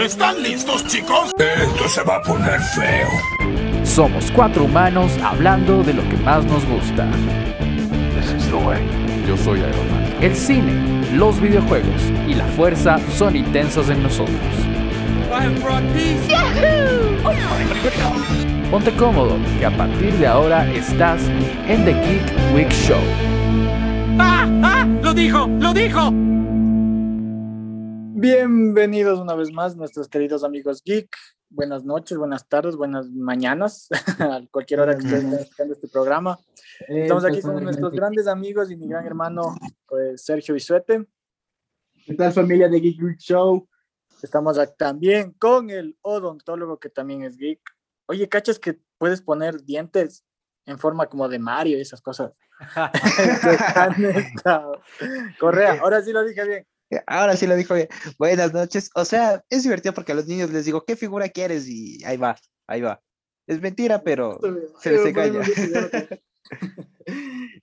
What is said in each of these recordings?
¿Están listos, chicos? Esto se va a poner feo. Somos cuatro humanos hablando de lo que más nos gusta. This is the way. Yo soy Iron Man. El cine, los videojuegos y la fuerza son intensos en nosotros. Ponte cómodo, que a partir de ahora estás en The Geek Week Show. ¡Ah! ¡Ah! ¡Lo dijo! ¡Lo dijo! Bienvenidos una vez más, nuestros queridos amigos geek. Buenas noches, buenas tardes, buenas mañanas, a cualquier hora que estén escuchando este programa. Estamos aquí con nuestros grandes amigos y mi gran hermano pues, Sergio Bisuete. ¿Qué tal familia de Geek Week Show? Estamos también con el odontólogo que también es geek. Oye, ¿cachas que puedes poner dientes en forma como de Mario y esas cosas? Correa, ahora sí lo dije bien. Ahora sí lo dijo bien. Buenas noches. O sea, es divertido porque a los niños les digo, ¿qué figura quieres? Y ahí va, ahí va. Es mentira, pero se les engaña.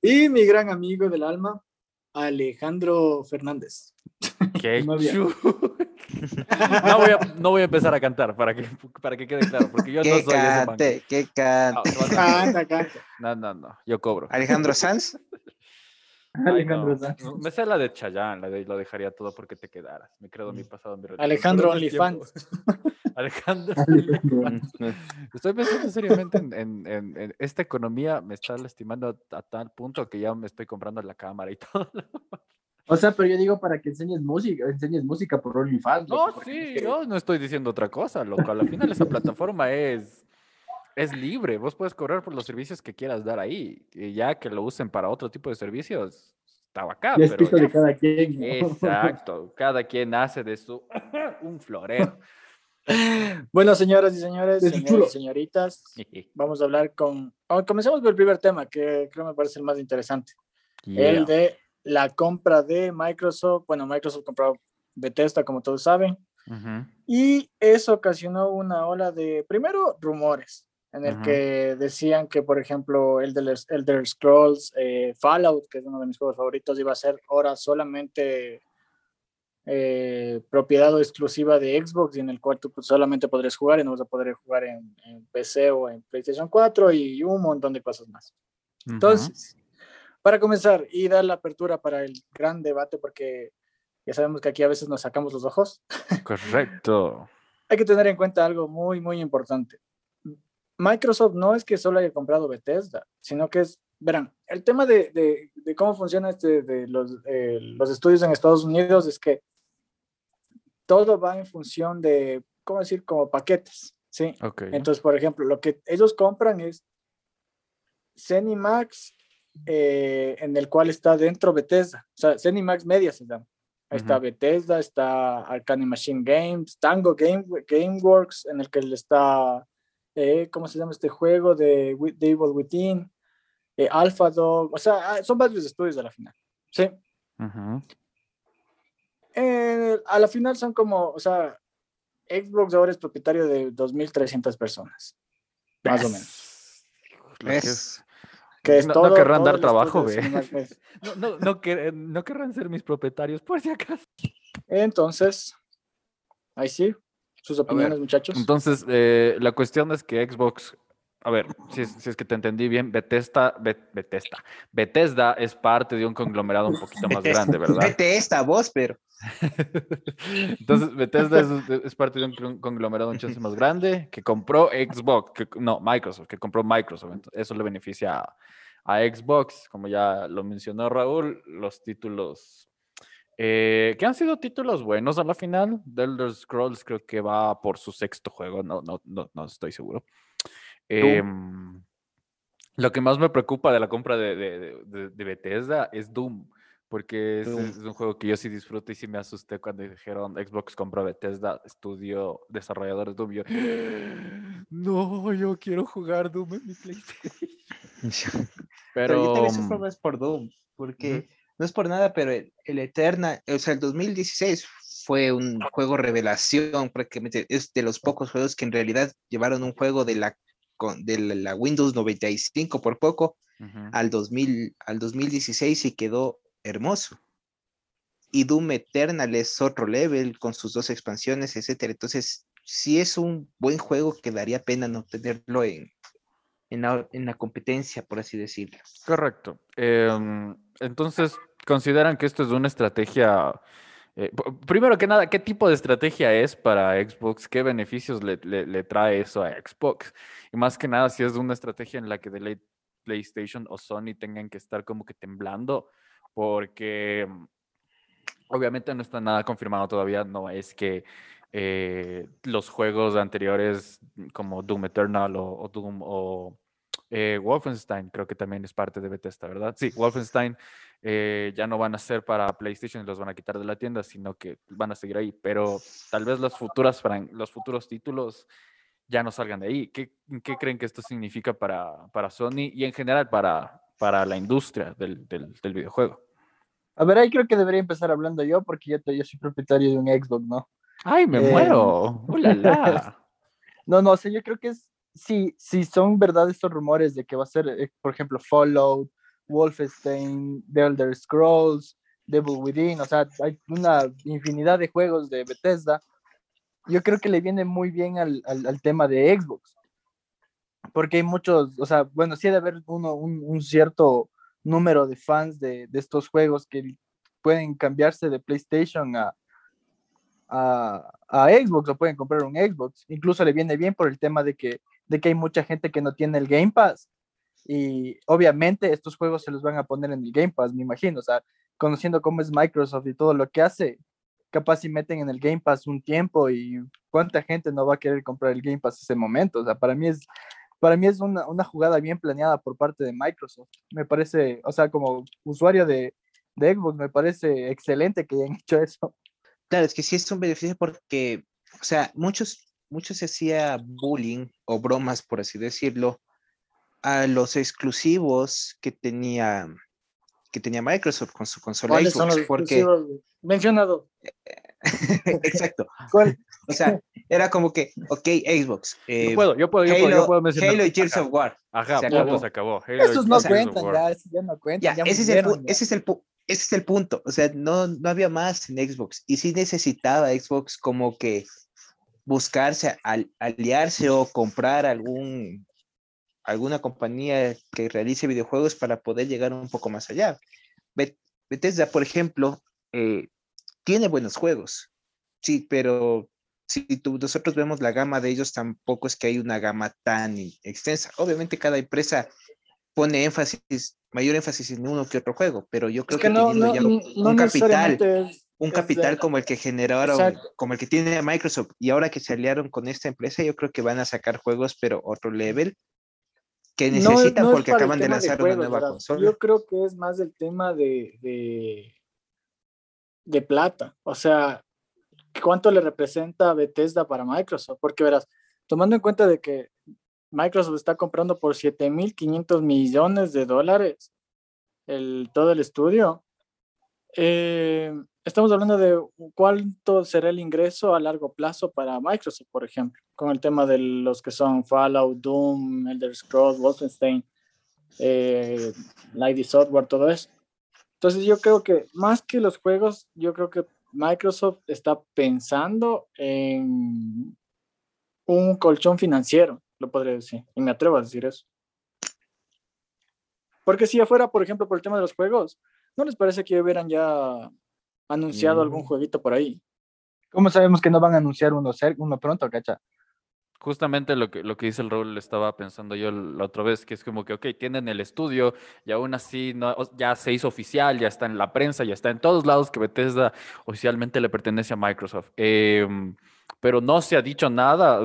y mi gran amigo del alma, Alejandro Fernández. ¿Qué no, voy a, no voy a empezar a cantar para que, para que quede claro, porque yo no soy cante, ese Que cante, Canta, canta. No, no, no, yo cobro. Alejandro Sanz. Ay, no. Me sé la de Chayanne, la de lo dejaría todo porque te quedaras. Me creo mi pasado, mi. Alejandro OnlyFans. Alejandro. Estoy pensando seriamente en, en, en, en, esta economía, me está lastimando a, tal punto que ya me estoy comprando la cámara y todo. O sea, pero yo digo para que enseñes música, enseñes música por OnlyFans. No, sí, yo no estoy diciendo otra cosa, loco. Al final esa plataforma es, es libre. Vos puedes cobrar por los servicios que quieras dar ahí. Y ya que lo usen para otro tipo de servicios, está bacán. Es pero de cada quien. ¿no? Exacto. Cada quien hace de su un florero. Bueno, señoras y señores, señores y señoritas, vamos a hablar con... Oh, comencemos por el primer tema, que creo me parece el más interesante. Yeah. El de la compra de Microsoft. Bueno, Microsoft compró Bethesda, como todos saben. Uh -huh. Y eso ocasionó una ola de, primero, rumores, en el uh -huh. que decían que, por ejemplo, el de Elder Scrolls eh, Fallout, que es uno de mis juegos favoritos, iba a ser ahora solamente eh, propiedad o exclusiva de Xbox y en el cual tú pues, solamente podrías jugar y no vas a poder jugar en, en, PC o en PlayStation 4 y un montón de cosas más. Uh -huh. Entonces, para comenzar y dar la apertura para el gran debate, porque ya sabemos que aquí a veces nos sacamos los ojos. Correcto. Hay que tener en cuenta algo muy, muy importante. Microsoft no es que solo haya comprado Bethesda, sino que es, verán, el tema de, de, de cómo funciona este, de los, eh, los estudios en Estados Unidos es que todo va en función de, ¿cómo decir? Como paquetes, ¿sí? Okay. Entonces, por ejemplo, lo que ellos compran es Cenimax, eh, en el cual está dentro Bethesda, o sea, Cenimax Media se llama. Ahí uh -huh. está Bethesda, está Arcane Machine Games, Tango Game, Gameworks, en el que está, eh, ¿cómo se llama este juego? De, de Evil Within, eh, Alpha Dog, o sea, ah, son varios estudios de la final, ¿sí? Uh -huh. Eh, a la final son como, o sea, Xbox ahora es propietario de 2.300 personas, más o menos. Es, que es no, todo, no querrán todo dar trabajo, ve. pues. No, no, no, quer, no, querrán ser mis propietarios, por si acaso. Entonces, ahí sí, sus opiniones, ver, muchachos. Entonces, eh, la cuestión es que Xbox, a ver, si es, si es que te entendí bien, Bethesda, Bet, Bethesda, Bethesda es parte de un conglomerado un poquito más grande, ¿verdad? Bethesda, vos, pero. Entonces, Bethesda es, es, parte de un conglomerado un chance más grande que compró Xbox, que, no, Microsoft, que compró Microsoft. Entonces, eso le beneficia a, a, Xbox, como ya lo mencionó Raúl, los títulos eh, que han sido títulos buenos a la final. The Elder Scrolls creo que va por su sexto juego, no, no, no, no estoy seguro. Eh, lo que más me preocupa de la compra de, de, de, de Bethesda es Doom porque es, es, un juego que yo sí disfruto y sí me asusté cuando dijeron Xbox compró Bethesda, estudio desarrolladores Doom. Yo, no, yo quiero jugar Doom en mi PlayStation. pero, pero yo también sufro más por Doom, porque uh -huh. No es por nada, pero el, el Eterna, o sea, el 2016 fue un juego revelación, prácticamente es de los pocos juegos que en realidad llevaron un juego de la, de la Windows 95 por poco uh -huh. al, 2000, al 2016 y quedó hermoso. y Doom Eternal es otro level con sus dos expansiones, etcétera. Entonces, si es un buen juego que daría pena no tenerlo en, en, la, competencia, por así decirlo. Correcto. Em, entonces, ¿consideran que esto es una estrategia? Eh, primero que nada, ¿qué tipo de estrategia es para Xbox? ¿Qué beneficios le, trae eso a Xbox? Y más que nada, si es una estrategia en la que de PlayStation o Sony tengan que estar como que temblando, porque obviamente no está nada confirmado todavía, no es que eh, los juegos anteriores como Doom Eternal o, Doom o eh, Wolfenstein, creo que también es parte de Bethesda, ¿verdad? Sí, Wolfenstein eh, ya no van a ser para PlayStation y los van a quitar de la tienda, sino que van a seguir ahí, pero tal vez las futuras, los futuros títulos ya no salgan de ahí. ¿Qué, qué creen que esto significa para, para, Sony y en general para, para la industria del, del, del videojuego? A ver, ahí creo que debería empezar hablando yo, porque yo, yo soy propietario de un Xbox, ¿no? ¡Ay, me muero! ¡Hola! no, no, o sea, yo creo que es, si, si son verdad estos rumores de que va a ser, eh, por ejemplo, Fallout, Wolfenstein, The Elder Scrolls, Devil Within, o sea, hay una infinidad de juegos de Bethesda, yo creo que le viene muy bien al, al, tema de Xbox, porque hay muchos, o sea, bueno, sí debe haber uno, un, cierto número de fans de, de, estos juegos que pueden cambiarse de PlayStation a, a, a, Xbox o pueden comprar un Xbox. Incluso le viene bien por el tema de que, de que hay mucha gente que no tiene el Game Pass. Y obviamente estos juegos se los van a poner en el Game Pass, me imagino. O sea, conociendo cómo es Microsoft y todo lo que hace, capaz si meten en el Game Pass un tiempo y cuánta gente no va a querer comprar el Game Pass ese momento. O sea, para mí es para mí es una, una, jugada bien planeada por parte de Microsoft. Me parece, o sea, como usuario de, de Xbox, me parece excelente que hayan hecho eso. Claro, es que sí es un beneficio porque, o sea, muchos, muchos se hacía bullying o bromas, por así decirlo, a los exclusivos que tenía que tenía Microsoft con su consola Xbox, porque mencionado. Exacto. O sea, era como que, ok, Xbox. Eh, yo puedo, yo puedo, yo Halo, puedo, mencionar. Halo y Gears of War. Ajá, se acabó. se acabó. Esos no cuentan, ya, ya no cuentan. Ya, ese, es el, ese, es el, ese es el punto. O sea, no, no había más en Xbox. Y sí necesitaba Xbox como que buscarse, al, aliarse o comprar algún alguna compañía que realice videojuegos para poder llegar un poco más allá. Bethesda, por ejemplo, eh, tiene buenos juegos, sí, pero si nosotros vemos la gama de ellos, tampoco es que hay una gama tan extensa. Obviamente cada empresa pone énfasis, mayor énfasis en uno que otro juego, pero yo creo que, no, teniendo un capital, un capital como el que generaron, como el que tiene Microsoft, y ahora que se aliaron con esta empresa, yo creo que van a sacar juegos, pero otro level, que necesitan porque acaban de lanzar una nueva consola. Yo creo que es más el tema de de plata. O sea, ¿cuánto le representa Bethesda para Microsoft? Porque verás, tomando en cuenta de que Microsoft está comprando por 7.500 millones de dólares el, todo el estudio, eh, estamos hablando de cuánto será el ingreso a largo plazo para Microsoft, por ejemplo, con el tema de los que son Fallout, Doom, Elder Scrolls, Wolfenstein, eh, Lady Software, todo eso. Entonces yo creo que más que los juegos, yo creo que Microsoft está pensando en un colchón financiero, lo podría decir, y me atrevo a decir eso. Porque si afuera, por ejemplo, por el tema de los juegos, ¿no les parece que hubieran ya anunciado algún mm. jueguito por ahí? ¿Cómo sabemos que no van a anunciar uno, uno pronto, cacha? Justamente lo que, lo que dice el Raúl estaba pensando yo la otra vez, que es como que, ok, tienen el estudio y aún así no, ya se hizo oficial, ya está en la prensa, ya está en todos lados que Bethesda oficialmente le pertenece a Microsoft. Em, pero no se ha dicho nada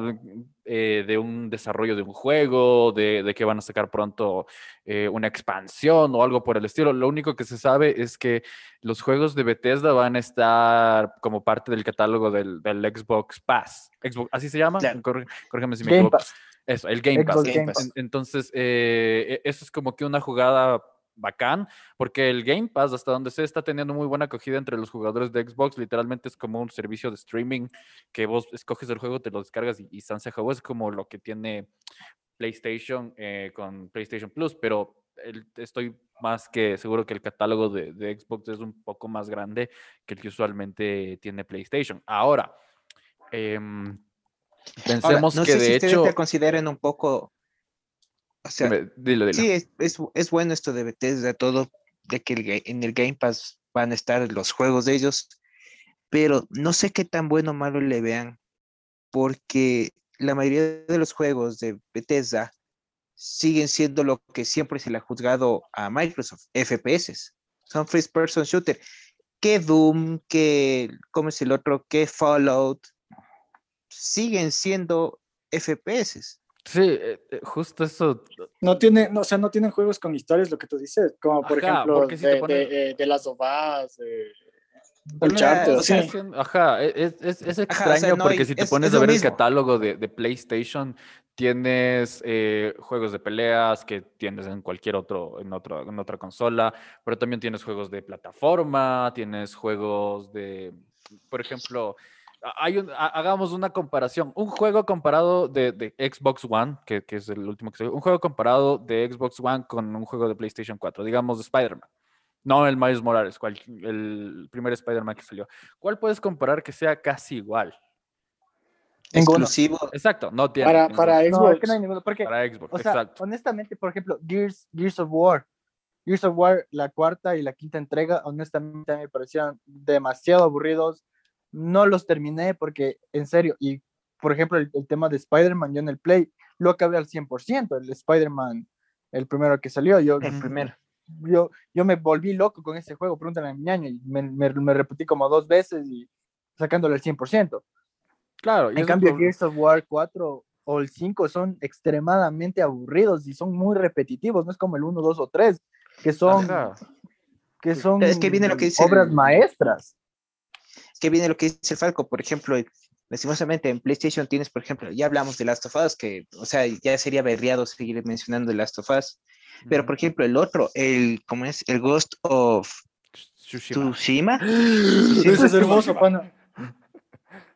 eh, de un desarrollo de un juego, de, que van a sacar pronto eh, una expansión o algo por el estilo. Lo único que se sabe es que los juegos de Bethesda van a estar como parte del catálogo del, Xbox Pass. Xbox, ¿Así se llama? Corrígeme si me equivoco. Eso, el Game Pass. Entonces, eh, e, eso es como que una jugada bacán, porque el Game Pass, hasta donde se está teniendo muy buena acogida entre los jugadores de Xbox, literalmente es como un servicio de streaming que vos escoges el juego, te lo descargas y, y se es como lo que tiene PlayStation eh, con PlayStation Plus, pero estoy más que seguro que el catálogo de, Xbox es un poco más grande que el que usualmente tiene PlayStation. Ahora, em, pensemos que de hecho... Te consideren un poco... O sea, sí, es, bueno esto de Bethesda, todo, de que en el Game Pass van a estar los juegos de ellos, pero no sé qué tan bueno o malo le vean, porque la mayoría de los juegos de Bethesda siguen siendo lo que siempre se le ha juzgado a Microsoft, FPS. Son first person shooter. Que Doom, que, ¿cómo es el otro? Que Fallout, siguen siendo FPS. Sí, eh, eh, justo eso. No tiene, no, o sea, no tienen juegos con historias, lo que tú dices, como por ejemplo de, de, las Us, Ajá, e, es, es, extraño porque si te pones a ver el catálogo de, de PlayStation, tienes eh, juegos de peleas que tienes en cualquier otro en, otro, en otra consola, pero también tienes juegos de plataforma, tienes juegos de, por ejemplo, hay un, hagamos una comparación. Un juego comparado de, de Xbox One, que, que, es el último que se un juego comparado de Xbox One con un juego de PlayStation 4, digamos de Spider-Man. No el Miles Morales, cual, el primer Spider-Man que salió. ¿Cuál puedes comparar que sea casi igual? Exclusivo. Exacto, no tiene. Para, para Xbox. No, no hay ninguno, porque, para Xbox, o sea, honestamente, por ejemplo, Gears, Gears of War. Gears of War, la cuarta y la quinta entrega, honestamente me parecieron demasiado aburridos. No los terminé porque, en serio, y por ejemplo, el, tema de Spider-Man, yo en el Play lo acabé al 100%. El Spider-Man, el primero que salió, yo. El primero yo, yo me volví loco con ese juego, pregúntale a mi ñaño, y me, me, repetí como dos veces y sacándole el 100%. Claro. En cambio, Gears of War 4 o el 5 son extremadamente aburridos y son muy repetitivos, no es como el 1, 2 o 3, que son, que son es que viene lo que dice obras maestras. Que viene lo que dice Falco, por ejemplo, lastimosamente en PlayStation tienes, por ejemplo, ya hablamos de Last of Us, que, o sea, ya sería berriado seguir mencionando Last of Us, pero, por ejemplo, el otro, el, ¿cómo es? El Ghost of Tsushima. Eso es hermoso, pana.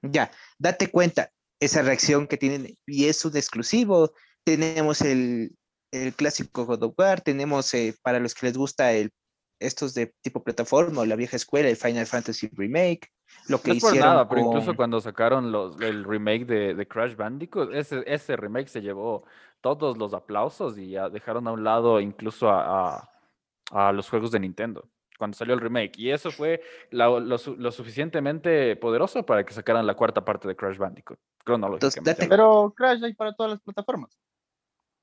Ya, date cuenta, esa reacción que tienen, y es un exclusivo. Tenemos el, el clásico God of War, tenemos eh, para los que les gusta el, estos de tipo plataforma o la vieja escuela, el Final Fantasy Remake. Lo que no es por nada, pero incluso cuando sacaron los, el remake de, de Crash Bandicoot, ese, ese remake se llevó todos los aplausos y ya dejaron a un lado incluso a, los juegos de Nintendo cuando salió el remake. Y eso fue lo, suficientemente poderoso para que sacaran la cuarta parte de Crash Bandicoot, cronológicamente. Pero Crash hay para todas las plataformas.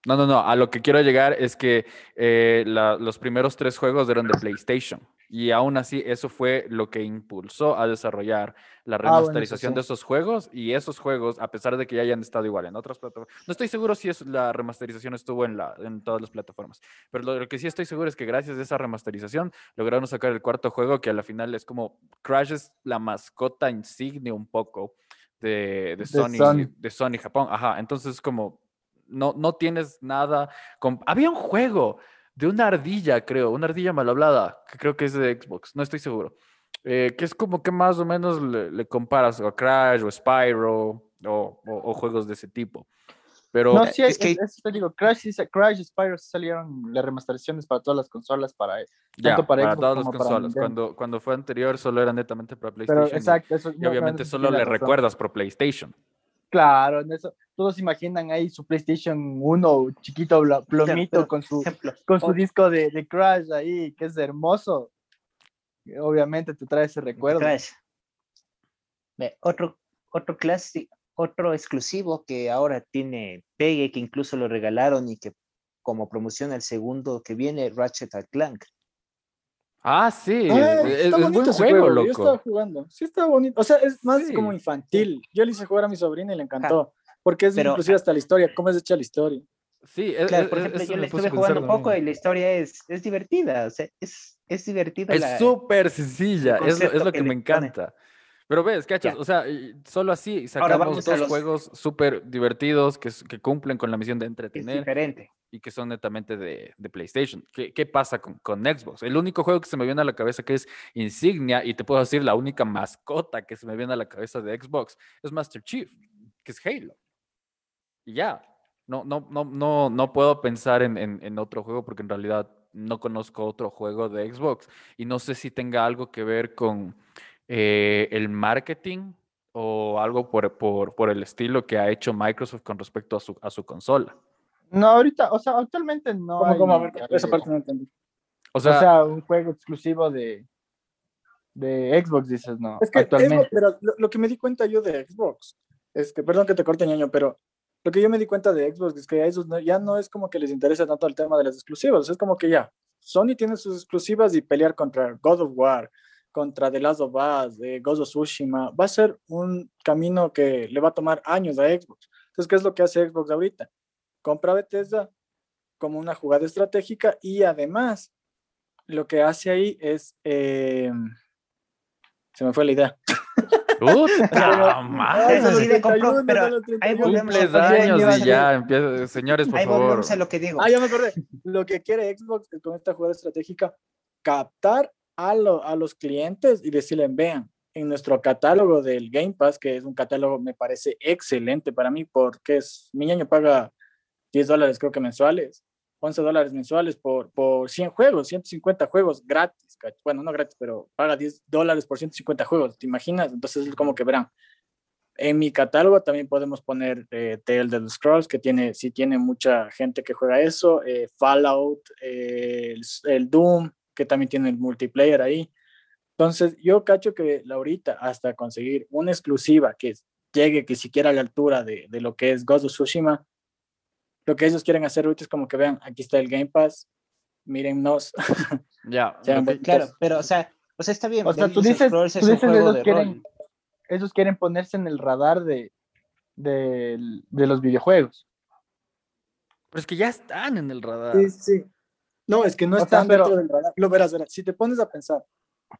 No, no, no. A lo que quiero llegar es que eh, los primeros tres juegos eran de PlayStation. Y aún así, eso fue lo que impulsó a desarrollar la ah, remasterización de esos juegos. Y esos juegos, a pesar de que ya hayan estado igual en otras plataformas, no estoy seguro si es, la remasterización estuvo en, la, en todas las plataformas. Pero lo, que sí estoy seguro es que gracias a esa remasterización lograron sacar el cuarto juego, que a la final es como Crash es la mascota insignia un poco de, de, Sony, de Sony, de Sony Japón. Ajá, entonces como no, no tienes nada. Había un juego de una ardilla, creo, una ardilla mal hablada, que creo que es de Xbox, no estoy seguro. Eh, que es como que más o menos le, comparas a Crash o Spyro o, juegos de ese tipo. Pero no, sí, es, que te digo, Crash, Crash y Spyro salieron las remasterizaciones para todas las consolas, para, tanto para, Xbox todas las consolas. cuando, cuando fue anterior solo era netamente para PlayStation. exacto, y, obviamente solo le recuerdas por PlayStation. Claro, en eso, todos imaginan ahí su PlayStation 1 chiquito, plomito, con su, con su disco de, de, Crash ahí, que es hermoso. Obviamente te trae ese recuerdo. Otro, otro clásico, otro exclusivo que ahora tiene Pegue, que incluso lo regalaron y que como promoción el segundo que viene, Ratchet Clank. Ah, sí, ah, es, buen juego, loco. Yo estaba jugando, sí está bonito, o sea, es más como infantil. Yo le hice jugar a mi sobrina y le encantó, porque es inclusive hasta la historia, cómo es hecha la historia. Sí, claro, por ejemplo, yo le estuve jugando un poco y la historia es, es divertida, o sea, es, es divertida. Es súper sencilla, es, es, lo que, me encanta. Pero ves, cachas, o sea, solo así sacamos dos juegos súper divertidos que, que, cumplen con la misión de entretener. diferente. Y que son netamente de, de PlayStation. ¿Qué, ¿Qué, pasa con, con Xbox? El único juego que se me viene a la cabeza que es insignia, y te puedo decir la única mascota que se me viene a la cabeza de Xbox, es Master Chief, que es Halo. Y ya. No, no, no, no, no puedo pensar en, en, otro juego porque en realidad no conozco otro juego de Xbox y no sé si tenga algo que ver con eh, el marketing o algo por, por, por, el estilo que ha hecho Microsoft con respecto a su, a su consola. No, ahorita, o sea, actualmente no. ¿Cómo, esa parte no entendí. O sea, un juego exclusivo de, de Xbox, dices, no. Es que actualmente. pero lo, que me di cuenta yo de Xbox es que, perdón que te corte ñaño, pero lo que yo me di cuenta de Xbox es que a esos ya no es como que les interesa tanto el tema de las exclusivas, es como que ya, Sony tiene sus exclusivas y pelear contra God of War, contra The Last of Us, de Ghost of Tsushima, va a ser un camino que le va a tomar años a Xbox. Entonces, ¿qué es lo que hace Xbox ahorita? Compra Bethesda como una jugada estratégica y además lo que hace ahí es... Eh, se me fue la idea. hay cumples años y ya empieza, señores, por favor. A lo que digo. Ah, ya me acordé. Lo que quiere Xbox con esta jugada estratégica, captar a, los clientes y decirles, vean, en nuestro catálogo del Game Pass, que es un catálogo, me parece excelente para mí, porque es, mi año paga 10 dólares creo que mensuales, 11 dólares mensuales por, por 100 juegos, 150 juegos gratis. Bueno, no gratis, pero paga 10 dólares por 150 juegos, ¿te imaginas? Entonces es como que verán. En mi catálogo también podemos poner eh, Tale of the Scrolls, que tiene, sí tiene mucha gente que juega eso, eh, Fallout, eh, el, Doom, que también tiene el multiplayer ahí. Entonces, yo cacho que Laurita, hasta conseguir una exclusiva que llegue que siquiera a la altura de, de lo que es Ghost of Tsushima, lo que ellos quieren hacer ahorita es como que vean, aquí está el Game Pass, mírennos. Ya, claro, pero o sea, o sea, está bien. O sea, tú dices, tú dices ellos, quieren, ellos quieren ponerse en el radar de, de, de, los videojuegos. Pero es que ya están en el radar. Sí, sí. No, es que no están dentro del radar. Lo verás, verás, si te pones a pensar,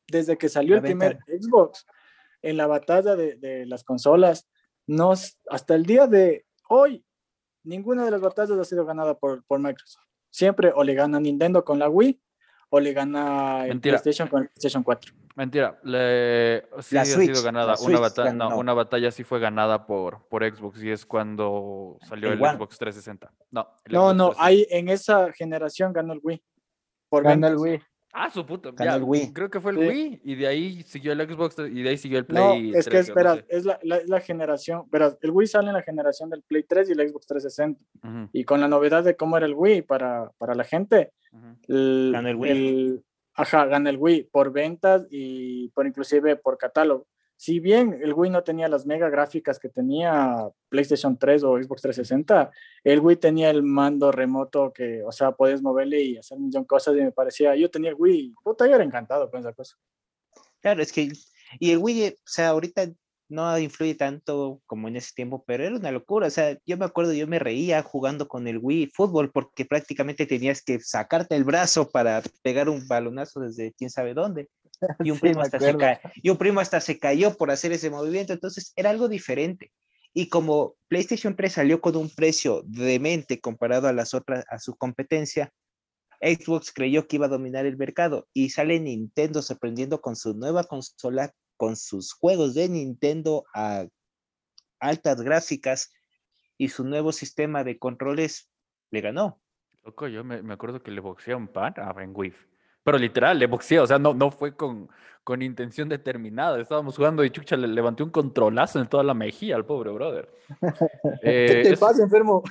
desde que salió el primer Xbox, en la batalla de, de las consolas, nos, hasta el día de hoy, ninguna de las batallas ha sido ganada por, por Microsoft. Siempre o le gana Nintendo con la Wii o le gana el PlayStation con el PlayStation 4. Mentira, le, sí ha sido ganada. Una, batalla, no, una batalla sí fue ganada por, por Xbox y es cuando salió el, Xbox 360. No, no, no, ahí en esa generación ganó el Wii. Por ganó el Wii. Ah, su puta. Ya, Creo que fue el Wii y de ahí siguió el Xbox y de ahí siguió el Play. No, es que espera, es la, la, generación. Verás, el Wii sale en la generación del Play 3 y el Xbox 360. Y con la novedad de cómo era el Wii para, para la gente, el, el Wii. ajá, gana el Wii por ventas y por inclusive por catálogo si bien el Wii no tenía las mega gráficas que tenía PlayStation 3 o Xbox 360, el Wii tenía el mando remoto que, o sea, podías moverle y hacer un millón de cosas y me parecía, yo tenía el Wii, puta, yo era encantado con esa cosa. Claro, es que, y el Wii, o sea, ahorita no influye tanto como en ese tiempo, pero era una locura. O sea, yo me acuerdo, yo me reía jugando con el Wii fútbol porque prácticamente tenías que sacarte el brazo para pegar un balonazo desde quién sabe dónde. Y un, primo hasta se y un primo hasta se cayó por hacer ese movimiento. Entonces era algo diferente. Y como PlayStation 3 salió con un precio demente comparado a las otras, a su competencia, Xbox creyó que iba a dominar el mercado y sale Nintendo sorprendiendo con su nueva consola, con sus juegos de Nintendo a altas gráficas y su nuevo sistema de controles le ganó. Loco, yo me, me acuerdo que le boxeé un pan a Ben pero literal, le boxeó, o sea, no, no fue con, con intención determinada. Estábamos jugando y Chucha le levanté un controlazo en toda la mejilla al pobre brother. ¿Qué te eh, pasa, enfermo?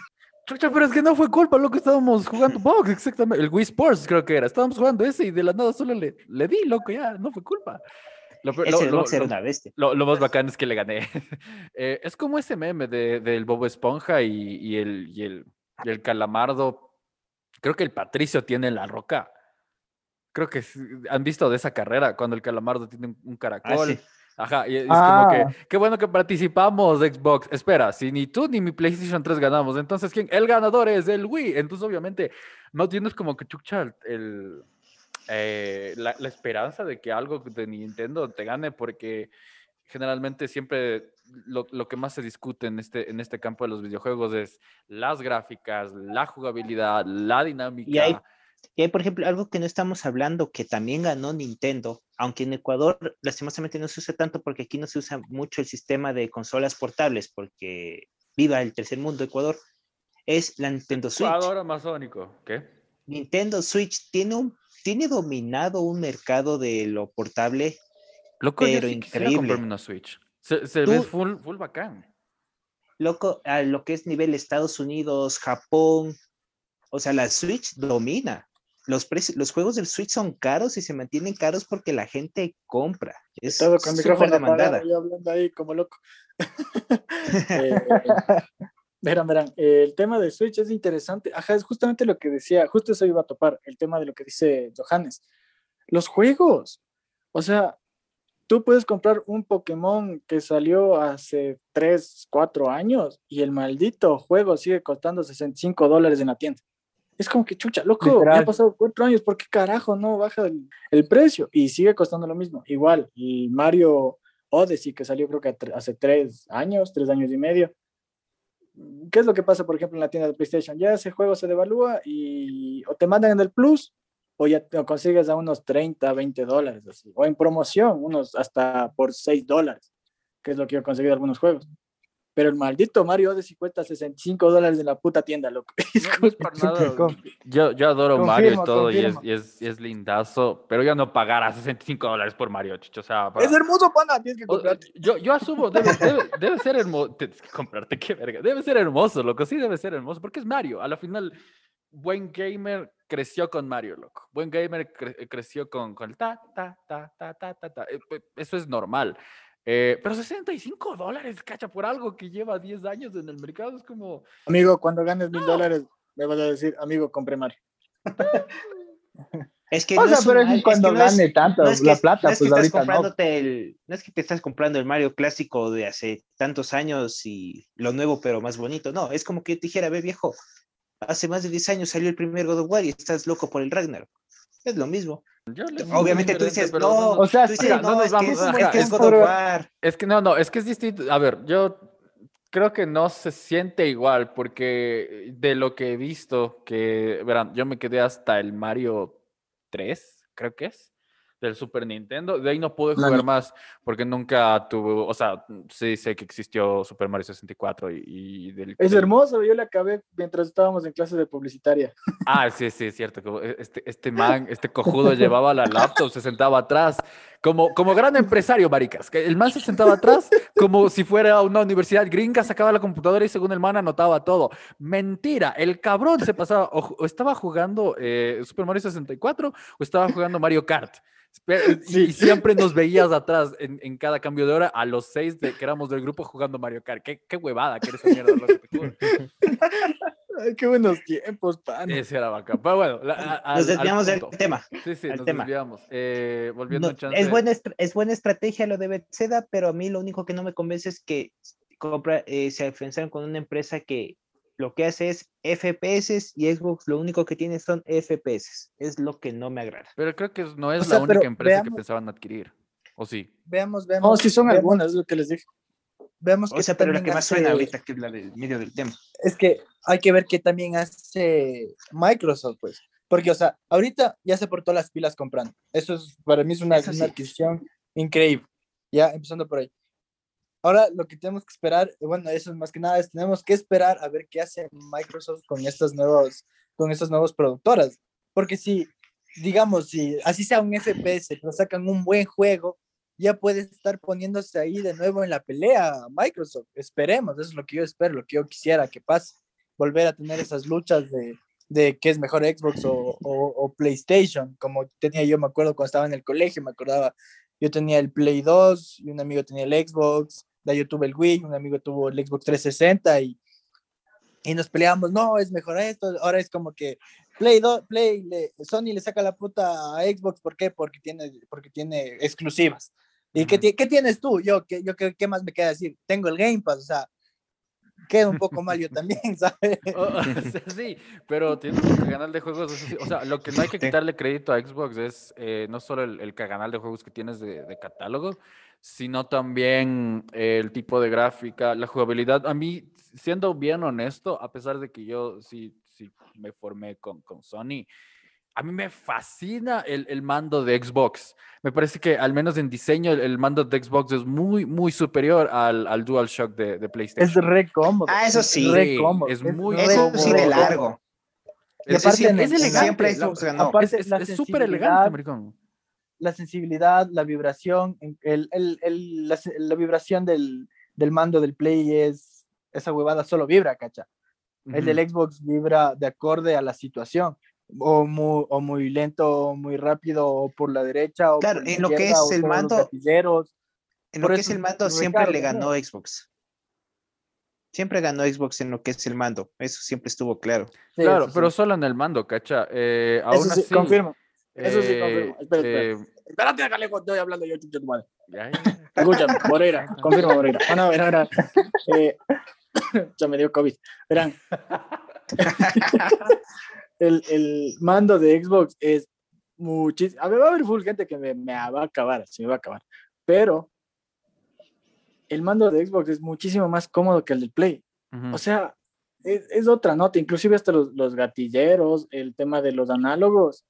Chucha, pero es que no fue culpa, loco, estábamos jugando box, exactamente. El Wii Sports creo que era. Estábamos jugando ese y de la nada solo le, le di, loco, ya, no fue culpa. Lo, ese lo, era una bestia. Lo, más bacán es que le gané. Eh, es como ese meme de, del Bobo Esponja y, y, el, y, el, y el calamardo. Creo que el Patricio tiene la roca creo que han visto de esa carrera, cuando el calamardo tiene un, ah, caracol. Ajá, y es como que, ah. qué bueno que participamos, Xbox. Espera, si ni tú ni mi PlayStation 3 ganamos, entonces ¿quién? El ganador es el Wii. Entonces, obviamente, no tienes como que chucha el, eh, la, la, esperanza de que algo de Nintendo te gane, porque generalmente siempre lo, lo, que más se discute en este, en este campo de los videojuegos es las gráficas, la jugabilidad, la dinámica. Y hay y hay, por ejemplo, algo que no estamos hablando, que también ganó Nintendo, aunque en Ecuador lastimosamente no se usa tanto porque aquí no se usa mucho el sistema de consolas portables, porque viva el tercer mundo Ecuador. es la Nintendo Switch. Jugador amazónico, ¿qué? Nintendo Switch tiene un tiene dominado un mercado de lo portable, Loco, pero sí increíble. comprarme una Switch. Se, se ve full, full bacán. Loco, a lo que es nivel Estados Unidos, Japón, o sea, la Switch domina. Los, precios- los juegos del Switch son caros y se mantienen caros porque la gente compra. Es Todo con micrófono demandada. yo hablando ahí como loco. Eh, verán, verán, eh, el tema de Switch es interesante. Ajá, es justamente lo que decía, justo eso iba a topar, el tema de lo que dice Johannes. Los juegos, o sea, tú puedes comprar un Pokémon que salió hace 3, 4 años y el maldito juego sigue costando 65 dólares en la tienda. Es como que chucha, loco, ya Literal. han pasado cuatro años, ¿por qué carajo no baja el, el precio? Y sigue costando lo mismo. Igual, el Mario Odyssey, que salió creo que hace tres años, tres años y medio. ¿Qué es lo que pasa, por ejemplo, en la tienda de PlayStation? Ya ese juego se devalúa y o te mandan en el Plus o ya te lo consigues a unos 30, 20 dólares, así. O en promoción, unos hasta por 6 dólares, que es lo que yo he conseguido algunos juegos. Pero el maldito Mario Odyssey cuesta 65 dólares en la puta tienda, loco. No, por nada. Yo, yo adoro Confirmo, Mario y todo, y es, y, es, y es lindazo, pero yo no pagará 65 dólares por Mario, chicho. O sea, para- Es hermoso, pana, tienes que O- comprarte. yo, yo asumo, debe, debe, debe ser hermoso. Tienes que comprarte, qué verga. Debe ser hermoso, loco. Sí, debe ser hermoso, porque es Mario. A la final, buen gamer creció con Mario, loco. Buen gamer cre- creció con, con el ta, ta, ta, ta, ta, ta, ta. Eh, Eso es normal. Eh, pero 65 dólares, cacha, por algo que lleva 10 años en el mercado, es como. Amigo, cuando ganes mil dólares, me vas a decir, amigo, compré Mario. Es que O no sea, es pero un- es es cuando que no es- gane tanto no es la que- plata, no es que pues estás ahorita no. comprándote el, no es que te estás comprando el Mario clásico de hace tantos años y lo nuevo pero más bonito, no, es como que te dijera, ve viejo, hace más de 10 años salió el primer God of War y estás loco por el Ragnarok. Es lo mismo. Yo Obviamente tú dices, pero no, O sea, tú dices, no no, nos es que vamos es, a es que es por-. Es que no, no, es que es distinto. A ver, yo creo que no se siente igual porque de lo que he visto, que verán, yo me quedé hasta el Mario 3, creo que es, del Super Nintendo. De ahí no pude La jugar ni- más porque nunca tuve, o sea, sí sé que existió Super Mario 64 y, y del, Es hermoso, yo le acabé mientras estábamos en clase de publicitaria. Ah, sí, sí, es cierto. Este, este man, este cojudo llevaba la laptop, se sentaba atrás, como, como gran empresario, maricas. que El man se sentaba atrás como si fuera una universidad gringa, sacaba la computadora y según el man anotaba todo. Mentira, el cabrón se pasaba, o, o estaba jugando eh, Super Mario 64 o estaba jugando Mario Kart. Espe- y- Y, siempre nos veías atrás en, en cada cambio de hora a los seis de, que éramos del grupo jugando Mario Kart. Qué, qué huevada que eres mierda, loco, te juro. Ay, qué buenos tiempos, pan. Ese era bacán. Pero bueno, la- a- Nos desviamos del tema. Sí, sí, al nos tema. desviamos. Eh, volviendo No, un chance. es, buena, es buena estrategia lo de Bethesda, pero a mí lo único que no me convence es que compra, eh, se enfrentaron con una empresa que lo que hace es FPS y Xbox lo único que tiene son FPS. Es lo que no me agrada. Pero creo que no es O sea, la única empresa que veamos- pensaban adquirir. ¿O sí? Veamos, veamos. No, sí son veamos, algunas, es lo que les dije. Veamos O que sea, pero la que más hace- suena ahorita que es la del medio del tema. es que hay que ver qué también hace Microsoft, pues. Porque, o sea, ahorita ya se portó las pilas comprando. Eso es, para mí es una, una sí. adquisición increíble. Ya, empezando por ahí. Ahora lo que tenemos que esperar, bueno, eso es más que nada, es tenemos que esperar a ver qué hace Microsoft con estas nuevos, con estas nuevas productoras. Porque si, digamos, si así sea un FPS, pero sacan un buen juego, ya puede estar poniéndose ahí de nuevo en la pelea Microsoft. Esperemos, eso es lo que yo espero, lo que yo quisiera que pase. Volver a tener esas luchas de, de qué es mejor Xbox o, o- PlayStation, como tenía yo, me acuerdo cuando estaba en el colegio, me acordaba, yo tenía el Play 2 y un amigo tenía el Xbox, de ahí yo tuve el Wii, un amigo tuvo el Xbox 360 y, y nos peleábamos, no, es mejor esto, ahora es como que Play 2, Play, Sony le saca la puta a Xbox, ¿por qué? Porque tiene, porque tiene exclusivas. ¿Y qué, qué tienes tú? Yo, ¿qué, yo qué, qué más me queda decir? Tengo el Game Pass, o sea, queda un poco mal yo también, ¿sabes? Oh, sí, pero tienes un canal de juegos. O sea, lo que no hay que quitarle crédito a Xbox es eh, no solo el, el canal de juegos que tienes de, de catálogo, sino también el tipo de gráfica, la jugabilidad. A mí, siendo bien honesto, a pesar de que yo sí, sí me formé con, con Sony, a mí me fascina el, el, mando de Xbox. Me parece que al menos en diseño el, mando de Xbox es muy, muy superior al, al DualShock de, de, PlayStation. Es re cómodo. Ah, eso sí. Es re cómodo. Es, muy eso sí de largo. Y aparte, es, elegante. Siempre ganó. Aparte, es súper elegante, maricón. La sensibilidad, la vibración, el, el, el, la, la, vibración del, del mando del Play es, esa huevada solo vibra, cacha. El del Xbox vibra de acorde a la situación o muy, o muy lento, o muy rápido, o por la derecha, o claro, por la en lo que es el mando, en lo Por que es el mando siempre Ricardo, le ganó ¿no? Xbox. Siempre ganó Xbox en lo que es el mando, eso siempre estuvo claro. Sí, claro, pero sí. solo en el mando, cacha. Eh, aún Eso sí, así. confirmo. Eso sí, eh, confirmo. Espera, espera. eh, Espérate, Caleco, estoy hablando yo, chucha tu madre. Escúchame, Moreira, confirma, Moreira. Ah, no, verán, verán. Eh, ya me dio COVID. Verán. el, el mando de Xbox es muchísimo. A ver, va a haber full gente que me, me va a acabar, se me va a acabar. Pero el mando de Xbox es muchísimo más cómodo que el del Play. Ujú. O sea, es, es otra nota, inclusive hasta los, los gatilleros, el tema de los análogos.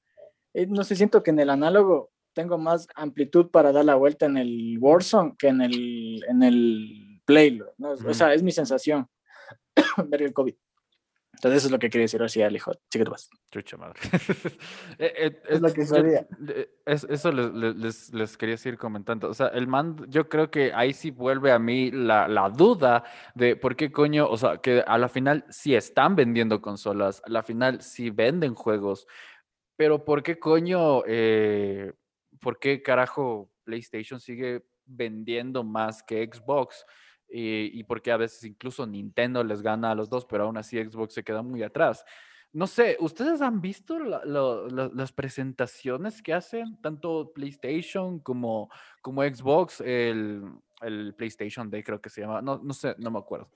Eh, no sé, siento que en el análogo tengo más amplitud para dar la vuelta en el Warzone que en el, en el Play. ¿no? Ujú. O sea, es mi sensación ver el COVID. Entonces eso es lo que quería decir así, Alejo. Sí que tú vas. Chucha madre. Eh, eh, Es lo eh, que yo- sabía. es- eso les, les- les- quería seguir comentando. O sea, el mando, yo creo que ahí sí vuelve a mí la, la duda de por qué coño, o sea, que a la final sí están vendiendo consolas, a la final sí venden juegos, pero por qué coño, eh, por qué carajo PlayStation sigue vendiendo más que Xbox? Y, y por qué a veces incluso Nintendo les gana a los dos, pero aún así Xbox se queda muy atrás. No sé, ¿ustedes han visto la- lo- la- las presentaciones que hacen tanto PlayStation como, como Xbox? El, el PlayStation Day creo que se llama, no, no sé, no me acuerdo.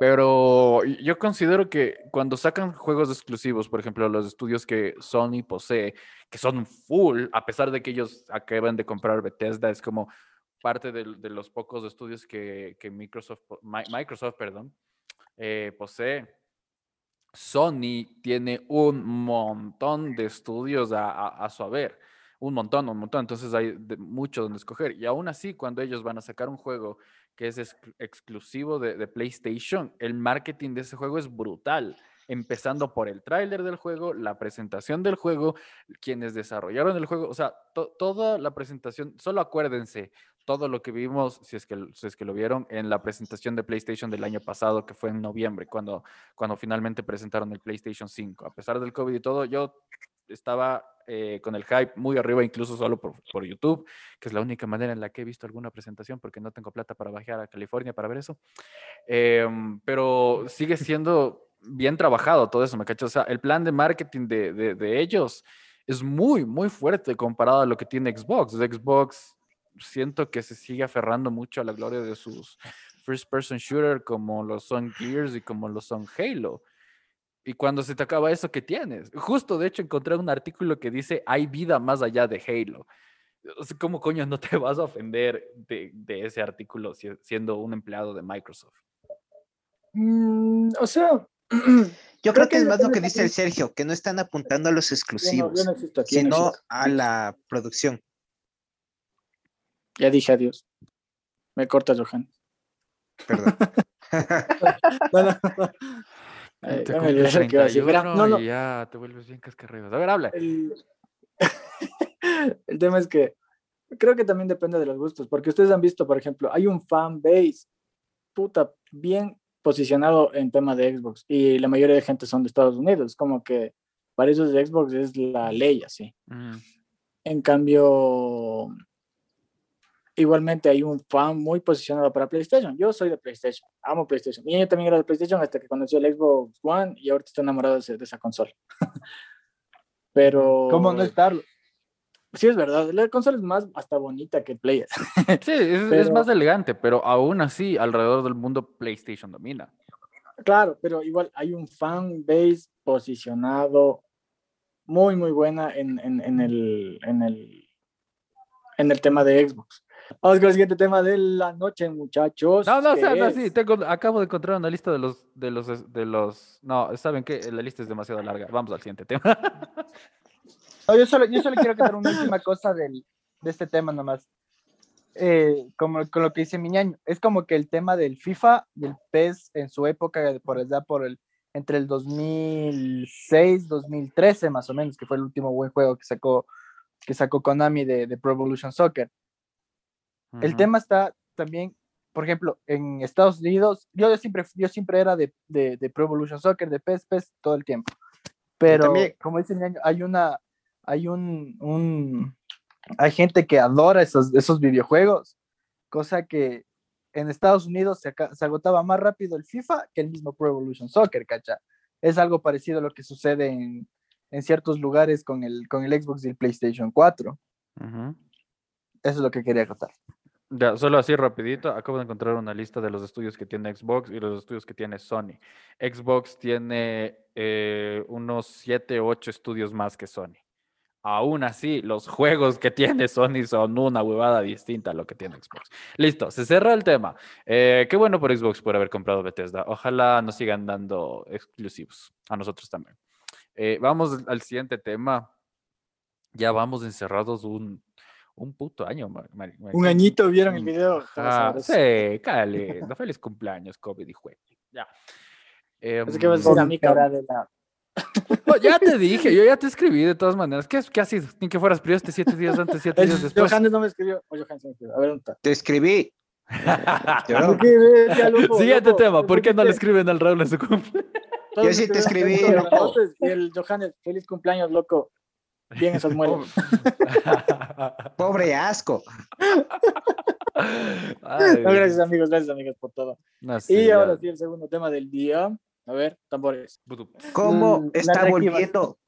Pero y- yo considero que cuando sacan juegos exclusivos, por ejemplo, los estudios que Sony posee, que son full, a pesar de que ellos acaban de comprar Bethesda, es como parte de, los pocos estudios que, Microsoft, Microsoft perdón, eh, posee. Sony tiene un montón de estudios a, su haber, un montón, un montón, entonces hay de- mucho donde escoger. Y aún así, cuando ellos van a sacar un juego que es exclu- exclusivo de, PlayStation, el marketing de ese juego es brutal, empezando por el tráiler del juego, la presentación del juego, quienes desarrollaron el juego, o sea, to- toda la presentación, solo acuérdense, todo lo que vimos, si es, que, lo vieron, en la presentación de PlayStation del año pasado, que fue en noviembre, cuando finalmente presentaron el PlayStation 5. A pesar del COVID y todo, yo estaba eh, con el hype muy arriba, incluso solo por, YouTube, que es la única manera en la que he visto alguna presentación, porque no tengo plata para bajar a California para ver eso. Em, pero sigue siendo bien trabajado todo eso, ¿me cachas? O sea, el plan de marketing de- de ellos es muy, muy fuerte comparado a lo que tiene Xbox. Xbox siento que se sigue aferrando mucho a la gloria de sus first person shooter como lo son Gears y como lo son Halo. Y cuando se te acaba eso, ¿qué tienes? Justo, de hecho, encontré un artículo que dice, hay vida más allá de Halo. O sea, ¿Cómo coño no te vas a ofender de, de ese artículo si- siendo un empleado de Microsoft? Mm, o sea, Yo creo, que, que es más lo que dice el Sergio, que no están apuntando a los yo no, exclusivos, yo no existo aquí. yo no sino a la producción. Ya dije adiós. Me corta, Johan. Perdón. No, no, no. Te ya me cumples olvidé lo que iba a decir. Verá, 31 no, no, y ya te vuelves bien cascarreos. A ver, habla. el, el tema es que creo que también depende de los gustos, porque ustedes han visto, por ejemplo, hay un fan base puta bien posicionado en tema de Xbox y la mayoría de gente son de Estados Unidos, como que para ellos de Xbox es la ley así. Mm, En cambio, igualmente hay un fan muy posicionado para PlayStation. Yo soy de PlayStation, amo PlayStation. Y yo también era de PlayStation hasta que conocí el Xbox One y ahorita estoy enamorado de, ese- de esa consola. Pero... ¿Cómo no estarlo? Sí, es verdad. La consola es más hasta bonita que Play. Sí, es, es Pero- más elegante, pero aún así, alrededor del mundo, PlayStation domina. Claro, pero igual hay un fan base posicionado muy, muy buena en, en, en el, en, el, en el tema de Xbox. Vamos con el siguiente tema de la noche, muchachos. No, no, o que sea, no, sí, tengo, acabo de encontrar una lista de los, de los, de los, no, ¿saben qué? La lista es demasiado larga. Vamos al siguiente tema. yo, solo, yo solo quiero contar una última cosa del, de este tema nomás. Eh, como con lo que dice Miñaño, es como que el tema del FIFA y el PES en su época, por allá por el, entre el 2006, 2013 más o menos, que fue el último buen juego que sacó, que sacó Konami de, de Pro Evolution Soccer. El tema está también, por ejemplo, en Estados Unidos, yo, siempre, yo siempre era de, de, de, Pro Evolution Soccer, de PES, PES todo el tiempo. Pero, como dice Miñaño, hay una, hay un, un hay gente que adora esos, esos videojuegos, cosa que en Estados Unidos se, se, agotaba más rápido el FIFA que el mismo Pro Evolution Soccer, ¿cacha? Es algo parecido a lo que sucede en, en ciertos lugares con el, con el Xbox y el PlayStation 4. Eso es lo que quería contar. Solo así rapidito, acabo de encontrar una lista de los estudios que tiene Xbox y los estudios que tiene Sony. Xbox tiene eh, unos 7, 8 estudios más que Sony aún así, los juegos que tiene Sony son una huevada distinta a lo que tiene Xbox. Listo, se cerra el tema. Eh, qué bueno por Xbox por haber comprado Bethesda. Ojalá nos sigan dando exclusivos, a nosotros también. Eh, vamos al siguiente tema. Ya vamos encerrados un, un puto año. un añito, ¿vieron el video? Ah, sí, cale. Feliz cumpleaños, COVID y juego. Ya. Así que vas a decir a cara de la ya te dije, yo ya te escribí de todas maneras. ¿Qué, qué ha sido? Ni que fueras este siete días antes, siete días después. Johannes no me escribió. O Johannes me escribió. A ver, ¿dónde está? Te escribí. Siguiente tema. ¿Por qué no le escriben al Raúl en su cumpleaños? Yo sí te escribí, loco. Y el Johannes, feliz cumpleaños, loco. Bien, esos mueren. Pobre asco. gracias, amigos. Gracias, amigos, por todo. y ahora sí, el segundo tema del día. A ver, tambores. ¿Cómo mm, está volviendo?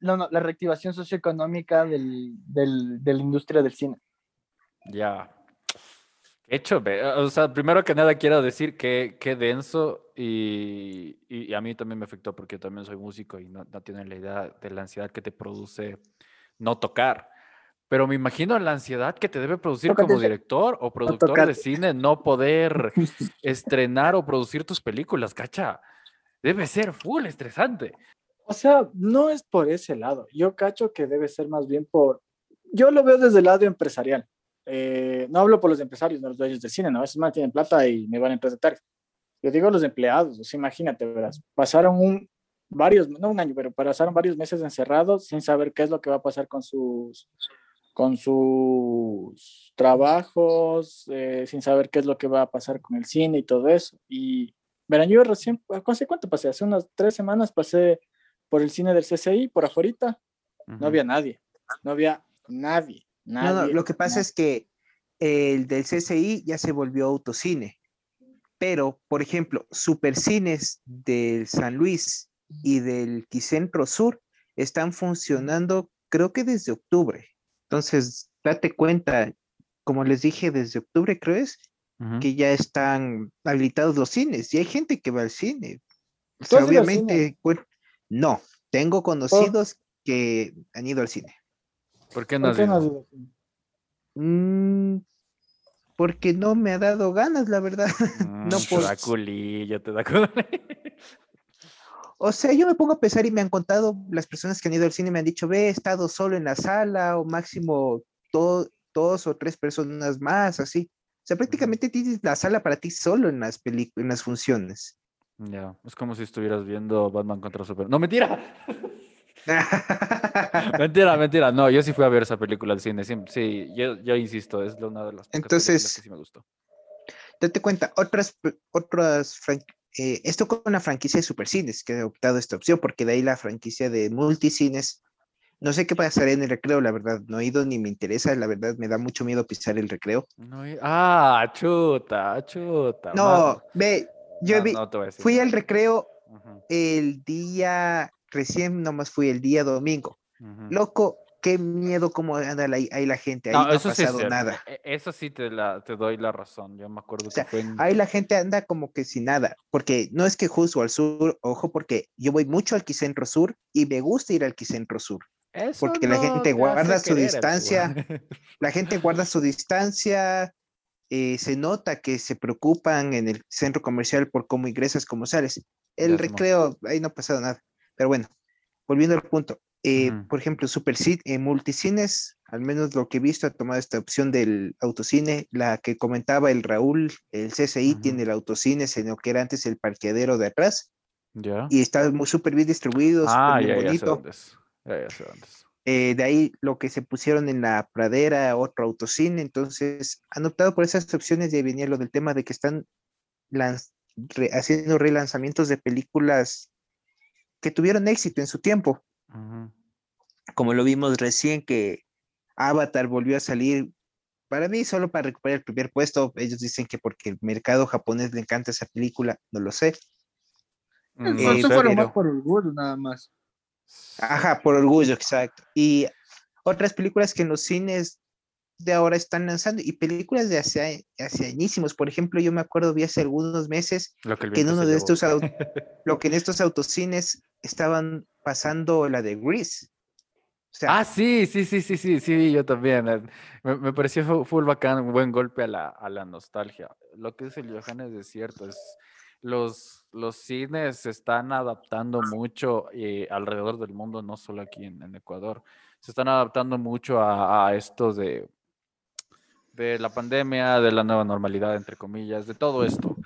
No, no, la reactivación socioeconómica del, del, de la industria del cine. Ya. Hecho, o sea, primero que nada quiero decir que, qué denso y, y, a mí también me afectó porque también soy músico y no, no tienen la idea de la ansiedad que te produce no tocar. Pero me imagino la ansiedad que te debe producir como director o productor de cine no poder estrenar o producir tus películas, cacha debe ser full estresante. O sea, no es por ese lado. Yo cacho que debe ser más bien por... Yo lo veo desde el lado empresarial. Eh, no hablo por los empresarios, no los dueños de cine, ¿no? A veces más tienen plata y me van a presentar. Yo digo los empleados, o sea, imagínate, verás, pasaron un, varios, no un año, pero pasaron varios meses encerrados sin saber qué es lo que va a pasar con sus, con sus trabajos, eh, sin saber qué es lo que va a pasar con el cine y todo eso. Y Verán, yo recién, ¿hace cuánto pasé? Hace unas tres semanas pasé por el cine del CCI, por afuera. No había nadie. No había nadie. Nadie no, no, lo que pasa es que el del CCI ya se volvió autocine. Pero, por ejemplo, Supercines del San Luis y del Quicentro Sur están funcionando, creo que desde octubre. Entonces, date cuenta, como les dije, desde octubre, creo es, que ya están habilitados los cines y hay gente que va al cine. obviamente, no, tengo conocidos que han ido al cine. ¿Por qué no has ido? Mm, porque no me ha dado ganas, la verdad. Mm, no por... Te da culillo, te da O sea, yo me pongo a pensar y me han contado las personas que han ido al cine, me han dicho, ve, he estado solo en la sala o máximo dos o tres personas más, así. O sea, prácticamente tienes la sala para ti solo en las en las funciones. Ya, es como si estuvieras viendo Batman contra Superman. ¡No, mentira! mentira, mentira. No, yo sí fui a ver esa película al cine. Sí, yo, yo insisto, es una de las Entonces, que sí me gustó. Date cuenta, otras, otras eh, esto con la franquicia de Supercines que ha optado esta opción, porque de ahí la franquicia de Multicines no sé qué pasará en el recreo, la verdad. No he ido ni me interesa, la verdad. Me da mucho miedo pisar el recreo. ah, chuta, chuta. No, ve, yo fui al recreo el día, recién nomás fui el día domingo. Loco, qué miedo cómo anda ahí, la gente. Ahí no, ha pasado nada. E, eso sí te, la, te doy la razón. Yo me acuerdo que fue Ahí la gente anda como que sin nada. Porque no es que juzgo al sur, ojo, porque yo voy mucho al Quicentro Sur y me gusta ir al Quicentro Sur porque la gente guarda su distancia, la gente guarda su distancia, eh, se nota que se preocupan en el centro comercial por cómo ingresas, cómo sales. El recreo, ahí no ha pasado nada. Pero bueno, volviendo al punto, eh, por ejemplo, Super eh, Multicines, al menos lo que he visto, ha tomado esta opción del autocine, la que comentaba el Raúl, el CCI tiene el autocine, sino que era antes el parqueadero de atrás. Ya. Y está súper bien distribuido, Ah, súper bonito. Ya, ya. Eh, de ahí lo que se pusieron en la pradera, otro autocine, entonces han optado por esas opciones ahí venía lo del tema de que están lanz- re- haciendo relanzamientos de películas que tuvieron éxito en su tiempo, como lo vimos recién que Avatar volvió a salir, para mí solo para recuperar el primer puesto, ellos dicen que porque el mercado japonés le encanta esa película, no lo sé. Mm, Eh, no Eso sé. fueron pero- más por orgullo, nada más. Ajá, por orgullo, exacto. Y otras películas que en los cines de ahora están lanzando y películas de hace, hace añísimos. Por ejemplo, yo me acuerdo, vi hace algunos meses Lo que en uno de estos, lo que en estos autocines estaban pasando la de Grease. O sea, Ah, sí, sí, sí, sí, sí, sí, yo también. eh, Me, me pareció fu- full bacán, un buen golpe a la, a la nostalgia. Lo que dice el Johannes es cierto, es los, los cines se están adaptando mucho eh, alrededor del mundo, no solo aquí en, en Ecuador. Se están adaptando mucho a, a esto de, de la pandemia, de la nueva normalidad, entre comillas, de todo esto.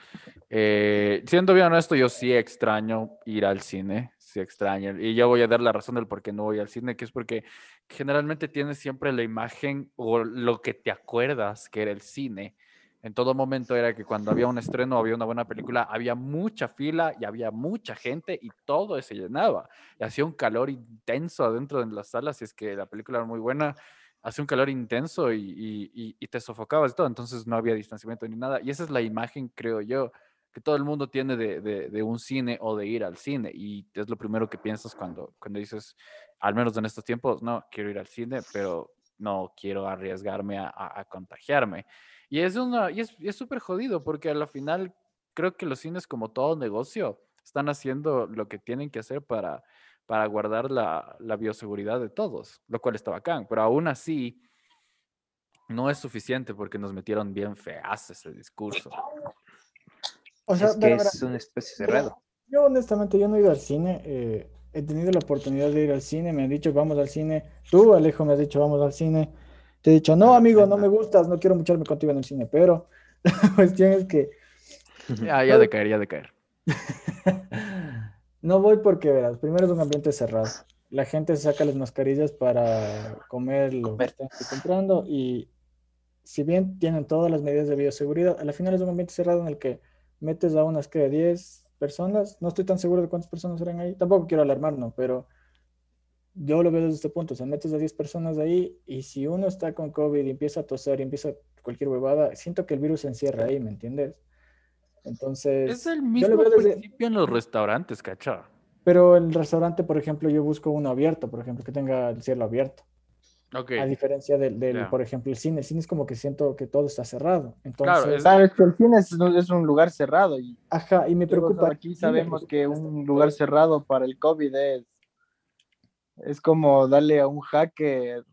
Eh, siendo bien honesto, yo sí extraño ir al cine, sí extraño. Y yo voy a dar la razón del por qué no voy al cine, que es porque generalmente tienes siempre la imagen o lo que te acuerdas que era el cine. En todo momento era que cuando había un estreno, había una buena película, había mucha fila y había mucha gente y todo se llenaba. Y hacía un calor intenso adentro de las salas, si es que la película era muy buena, hacía un calor intenso y, y- y- te sofocabas y todo, entonces no había distanciamiento ni nada. Y esa es la imagen, creo yo, que todo el mundo tiene de, de- de un cine o de ir al cine. Y es lo primero que piensas cuando, cuando dices, al menos en estos tiempos, no, quiero ir al cine, pero no quiero arriesgarme a, a- a contagiarme. Y es una, y es súper jodido porque a final creo que los cines, como todo negocio, están haciendo lo que tienen que hacer para, para guardar la, la bioseguridad de todos, lo cual está bacán. Pero aún así, no es suficiente porque nos metieron bien feas ese discurso. O sea, es que verá, es un espacio cerrado. Yo honestamente, yo no he ido al cine. eh, he tenido la oportunidad de ir al cine. Me han dicho, vamos al cine. Tú, Alejo, me has dicho, vamos al cine. Te he dicho, no, amigo, no me gustas, no quiero mucharme contigo en el cine. Pero la cuestión es que Ya, ya de caer, ya de caer. no voy porque, verás, primero es un ambiente cerrado. La gente saca las mascarillas para comer lo que estén comprando y si bien tienen todas las medidas de bioseguridad, al final es un ambiente cerrado en el que metes a unas que 10 personas, no estoy tan seguro de cuántas personas eran ahí, tampoco quiero alarmarnos, pero yo lo veo desde este punto, o sea, metes a 10 personas ahí y si uno está con COVID y empieza a toser y empieza cualquier huevada, siento que el virus se encierra ahí, ¿me entiendes? Entonces, Es el yo mismo lo veo desde- principio en los restaurantes, ¿cacha? pero el restaurante, por ejemplo, yo busco uno abierto, por ejemplo, que tenga el cielo abierto. Ok. A diferencia del, del, Ya. por ejemplo, el cine. El cine es como que siento que todo está cerrado. Entonces, Claro, es- Sabes que el cine es, un- es un lugar cerrado y ajá, y me preocupa. aquí sabemos que un lugar cerrado para el COVID es, es como darle a un hacker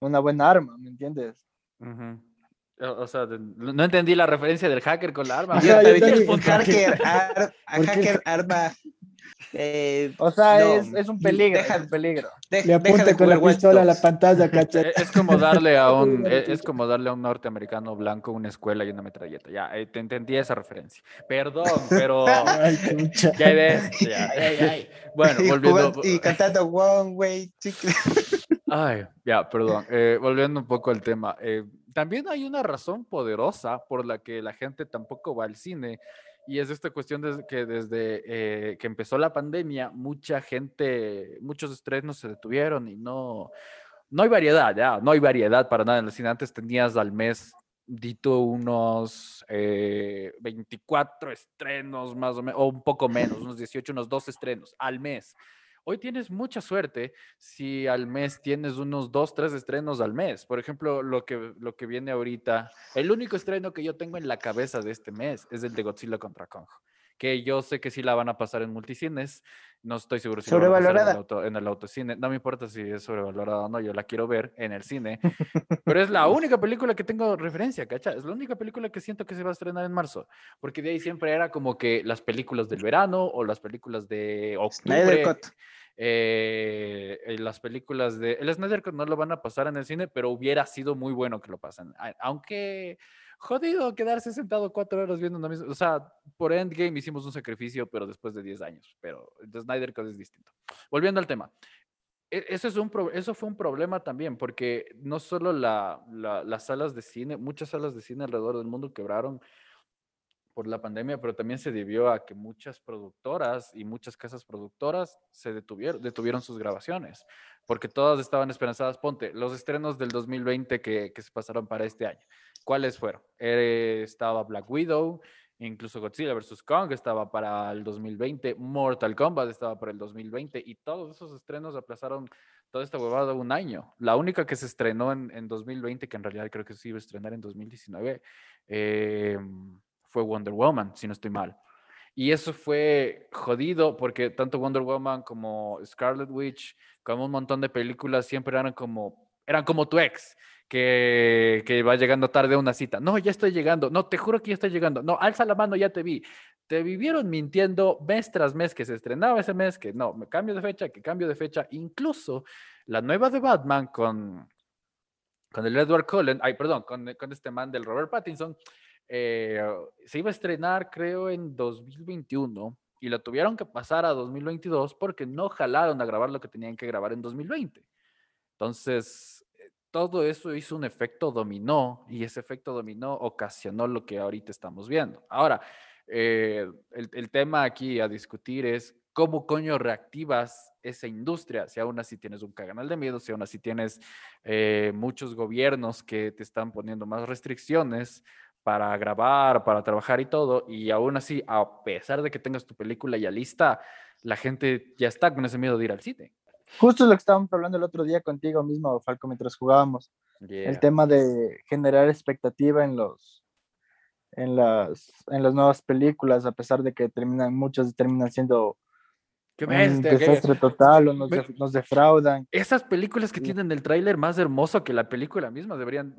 una buena arma, ¿me entiendes? Ujú. O o sea, no entendí la referencia del hacker con la arma. Yo también hacker, ar- a ¿Por qué? hacker arma. eh, O sea, No, es, es un peligro, deja- es un peligro. de- Le de apunta con la pistola a la pantalla, cacha. Eh, Es como darle a un Uy, e- es como darle a un norteamericano blanco una escuela y una metralleta. Ya, eh, te entendí esa referencia. Perdón, pero Ay, ya ves. ya, ay, ay. Bueno, volviendo. y cantando One Way Ticket. Ay, ya, perdón. Eh, volviendo un poco al tema. eh, también hay una razón poderosa por la que la gente tampoco va al cine. Y es esta cuestión de que desde eh, que empezó la pandemia, mucha gente, muchos estrenos se detuvieron y no, no hay variedad, ya, no hay variedad para nada en el cine. Antes tenías al mes, dito, unos eh, 24 estrenos más o menos, o un poco menos, unos 18, unos 2 estrenos al mes. Hoy tienes mucha suerte si al mes tienes unos dos, tres estrenos al mes. Por ejemplo, lo que, lo que viene ahorita, el único estreno que yo tengo en la cabeza de este mes es el de Godzilla contra Kong, que yo sé que sí la van a pasar en multicines. No estoy seguro si la van a pasar en el, Sobrevalorada. auto, en el autocine. No me importa si es sobrevalorada o no, yo la quiero ver en el cine. Pero es la única película que tengo referencia, ¿cacha? Es la única película que siento que se va a estrenar en marzo. Porque de ahí siempre era como que las películas del verano o las películas de Snyder octubre. Cut. Eh, las películas de el Snyder no lo van a pasar en el cine, pero hubiera sido muy bueno que lo pasen. Aunque jodido quedarse sentado cuatro horas viendo una misma. O sea, por Endgame hicimos un sacrificio, pero después de 10 años. Pero el Snyder Cut es distinto. Volviendo al tema. E, eso, es un eso fue un problema también, porque no solo la, las salas de cine, muchas salas de cine alrededor del mundo quebraron por la pandemia, pero también se debió a que muchas productoras y muchas casas productoras se detuvieron, detuvieron sus grabaciones, porque todas estaban esperanzadas. Ponte, los estrenos del 2020 que, que se pasaron para este año. ¿Cuáles fueron? Eh, estaba Black Widow, incluso Godzilla vs. Kong estaba para el 2020, Mortal Kombat estaba para el 2020 y todos esos estrenos aplazaron toda esta huevada un año. La única que se estrenó en, en 2020, que en realidad creo que se iba a estrenar en 2019, eh, fue Wonder Woman, si no estoy mal. Y eso fue jodido porque tanto Wonder Woman como Scarlet Witch, como un montón de películas, siempre eran como, eran como tu ex, que, que va llegando tarde a una cita. No, ya estoy llegando. No, te juro que ya estoy llegando. No, alza la mano, ya te vi. Te vivieron mintiendo mes tras mes que se estrenaba ese mes, que no, me cambio de fecha, que cambio de fecha. Incluso la nueva de Batman con, con el Edward Cullen, ay, perdón, con, con este man del Robert Pattinson, eh, se iba a estrenar creo en 2021 y lo tuvieron que pasar a 2022 porque no jalaron a grabar lo que tenían que grabar en 2020. Entonces, eh, todo eso hizo un efecto dominó y ese efecto dominó ocasionó lo que ahorita estamos viendo. Ahora, eh, el, tema aquí a discutir es cómo coño reactivas esa industria, si aún así tienes un caganal de miedo, si aún así tienes muchos gobiernos que te están poniendo más restricciones, para grabar, para trabajar y todo, y aún así, a pesar de que tengas tu película ya lista, la gente ya está con ese miedo de ir al cine. Justo lo que estábamos hablando el otro día contigo mismo, Falco, mientras jugábamos. El tema de generar expectativa en los en las en las nuevas películas, a pesar de que terminan muchas terminan siendo ¿Qué un desastre total o nos, defraudan. Esas películas que tienen el tráiler más hermoso que la película misma deberían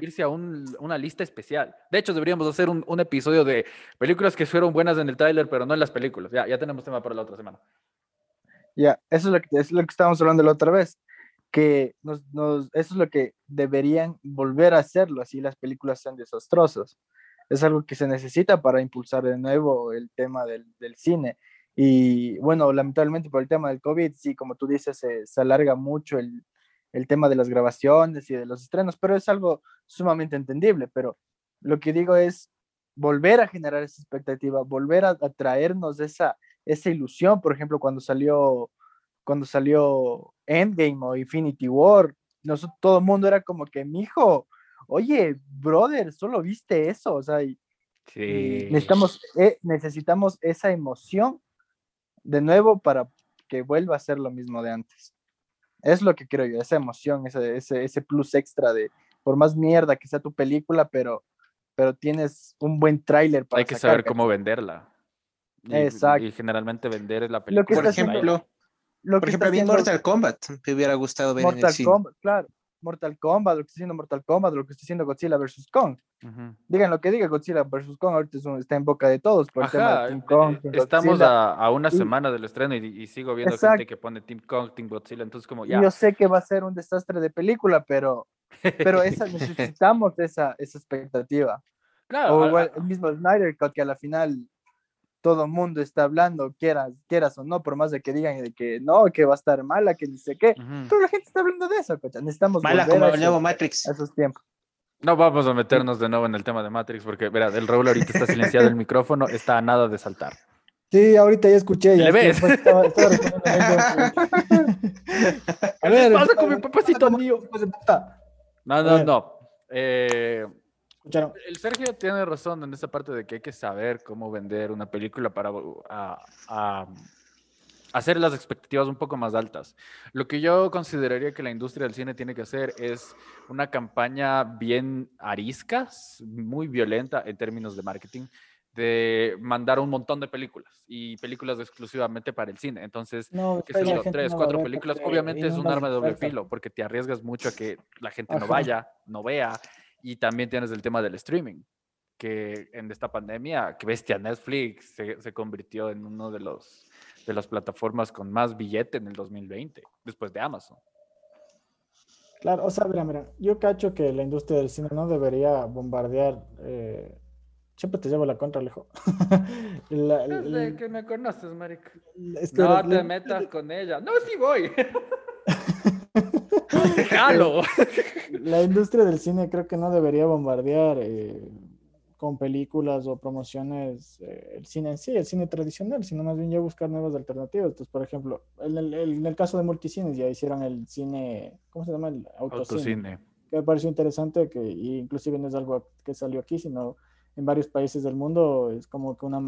irse a una lista especial. De hecho, deberíamos hacer un, episodio de películas que fueron buenas en el tráiler, pero no en las películas. Ya, ya tenemos tema para la otra semana. Ya, eso es lo que, es lo que estábamos hablando la otra vez, que nos, eso es lo que deberían volver a hacerlo, así las películas sean desastrosas. Es algo que se necesita para impulsar de nuevo el tema del, del cine y bueno, lamentablemente por el tema del COVID, sí, como tú dices, se, alarga mucho el, el, tema de las grabaciones y de los estrenos, pero es algo sumamente entendible. Pero lo que digo es volver a generar esa expectativa, volver a, traernos esa, esa ilusión. Por ejemplo, cuando salió, cuando salió Endgame o Infinity War, nosotros, todo el mundo era como que, mi hijo, oye, brother, solo viste eso, o sea, necesitamos, eh, necesitamos esa emoción de nuevo para que vuelva a ser lo mismo de antes. Es lo que creo yo, esa emoción, ese, ese, ese plus extra de, por más mierda que sea tu película, pero, pero tienes un buen tráiler para Hay que saber cómo venderla. Y, Exacto. Y generalmente vender la película. por ejemplo, por ejemplo, a mí Mortal Kombat me hubiera gustado ver Mortal en el Kombat, claro. Mortal Kombat, lo que está haciendo Mortal Kombat, lo que está haciendo Godzilla vs. Kong. Digan lo que diga Godzilla vs. Kong, ahorita está en boca de todos por el tema de Team eh, Kong. Eh, estamos a, una semana del estreno y, sigo viendo gente que pone Team Kong, Team Godzilla, entonces como ya. Yo sé que va a ser un desastre de película, pero, pero esa, necesitamos esa, esa expectativa. Claro. O el mismo Snyder Cut que a la final todo el mundo está hablando, quieras, quieras o no, por más de que digan de que no, que va a estar mala, que dice qué, pero la gente está hablando de eso, cocha. Necesitamos mala como el nuevo Matrix. A esos tiempos. No vamos a meternos de nuevo en el tema de Matrix, porque, verá, el Raúl ahorita está silenciado el micrófono, está a nada de saltar. Sí, ahorita ya escuché. Ya ¿Le ves? a ver, ¿qué pasa con mi papacito mío? No, no, no. Eh, el Sergio tiene razón en esa parte de que hay que saber cómo vender una película para hacer las expectativas un poco más altas. Lo que yo consideraría que la industria del cine tiene que hacer es una campaña bien arisca, muy violenta en términos de marketing, de mandar un montón de películas y películas exclusivamente para el cine. Entonces, no, que son tres, cuatro películas, obviamente es un arma de doble filo porque te arriesgas mucho a que la gente no vaya, no vea y también tienes el tema del streaming, que en esta pandemia, que bestia, Netflix se, se convirtió en uno de los, de las plataformas con más billete en el 2020, después de Amazon. Claro, o sea, mira, mira, yo cacho que la industria del cine no debería bombardear. Eh, siempre te llevo la contra, Alejo. la, Desde que me conoces, marica. no te metas con ella. No, sí voy. Déjalo. La industria del cine creo que no debería bombardear eh, con películas o promociones eh, el cine en sí, el cine tradicional, sino más bien ya buscar nuevas alternativas. Entonces, por ejemplo, en el, en el caso de multicines ya hicieron el cine, ¿cómo se llama? El autocine. Que me pareció interesante, que inclusive no es algo que salió aquí, sino en varios países del mundo es como que una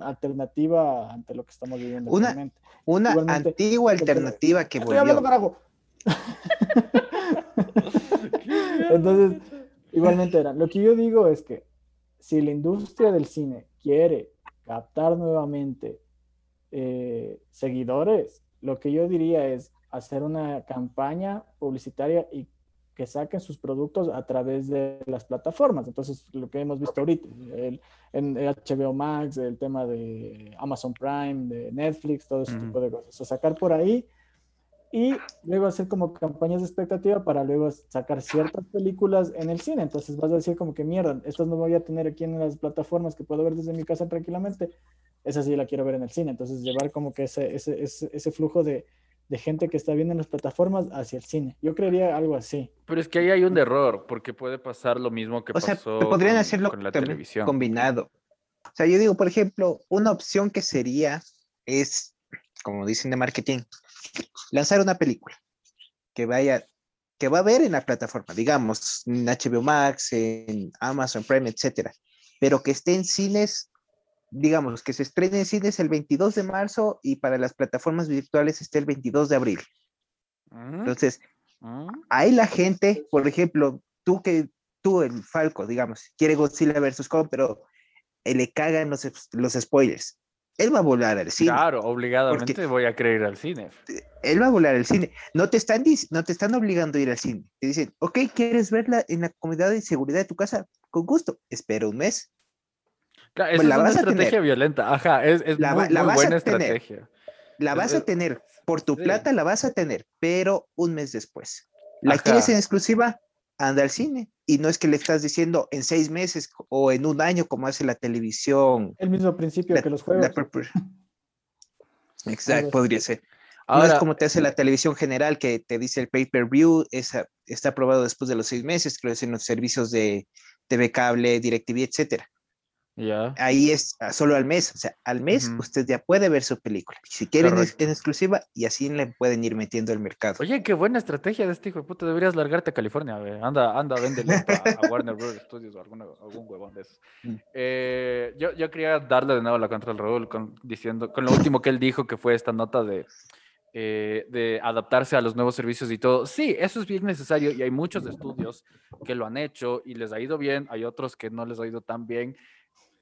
alternativa ante lo que estamos viviendo. Una, una antigua alternativa que volvió. Estoy hablando Entonces, igualmente era. Lo que yo digo es que si la industria del cine quiere captar nuevamente eh, seguidores, lo que yo diría es hacer una campaña publicitaria y que saquen sus productos a través de las plataformas. Entonces, lo que hemos visto ahorita, el, en HBO Max, el tema de Amazon Prime, de Netflix, todo ese tipo de cosas. O sacar por ahí y luego hacer como campañas de expectativa para luego sacar ciertas películas en el cine. Entonces vas a decir como que mierda, estas no voy a tener aquí en las plataformas que puedo ver desde mi casa tranquilamente, esa sí la quiero ver en el cine. Entonces llevar como que ese, ese, ese, flujo de, de, gente que está viendo en las plataformas hacia el cine. Yo creería algo así. Pero es que ahí hay un error, porque puede pasar lo mismo que o pasó sea, podrían hacerlo con la televisión. Combinado. O sea, yo digo, por ejemplo, una opción que sería es, como dicen de marketing, lanzar una película que vaya, que va a ver en la plataforma, digamos, en HBO Max, en Amazon Prime, etcétera, pero que esté en cines, digamos, que se estrene en cines el 22 de marzo y para las plataformas virtuales esté el 22 de abril. Entonces, ahí la gente, por ejemplo, tú que tú, el Falco, digamos, quiere Godzilla versus Kong, pero le cagan los, los spoilers él va a volar al cine. Claro, obligadamente voy a creer al cine. Él va a volar al cine. No te están, no te están obligando a ir al cine. Te dicen, ok, ¿quieres verla en la comodidad y seguridad de tu casa? Con gusto. Espera un mes. Claro, pues es una estrategia violenta. Ajá, es, es la, muy, buena estrategia. La vas a tener. Por tu plata la vas a tener, pero un mes después. ¿La quieres en exclusiva? anda al cine. Y no es que le estás diciendo en seis meses o en un año como hace la televisión. El mismo principio que los juegos. Exacto, podría ser. Ahora, no es como te hace la televisión general que te dice el pay-per-view, está aprobado después de los seis meses, creo que en los servicios de TV cable, DirecTV, etcétera. Ahí es ah, solo al mes, o sea, al mes usted ya puede ver su película. Si quieren en exclusiva y así le pueden ir metiendo al mercado. Oye, qué buena estrategia de este hijo de puta. Deberías largarte a California. Anda, anda, véndele a, Warner Bros. Studios o algún huevón de esos. Mm. Eh, yo, yo quería darle de nuevo la contra al Raúl con, diciendo, con lo último que él dijo, que fue esta nota de, eh, de adaptarse a los nuevos servicios y todo. Sí, eso es bien necesario y hay muchos estudios que lo han hecho y les ha ido bien. Hay otros que no les ha ido tan bien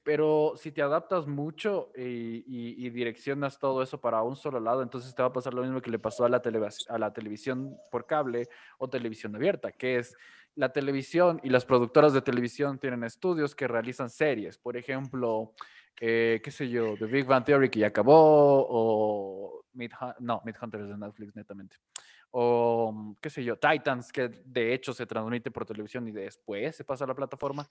pero si te adaptas mucho y, direccionas todo eso para un solo lado, entonces te va a pasar lo mismo que le pasó a la, a la televisión por cable o televisión abierta, que es la televisión y las productoras de televisión tienen estudios que realizan series. Por ejemplo, eh, qué sé yo, The Big Bang Theory que ya acabó, o Mid no, Hunter es de Netflix netamente. O qué sé yo, Titans, que de hecho se transmite por televisión y después se pasa a la plataforma.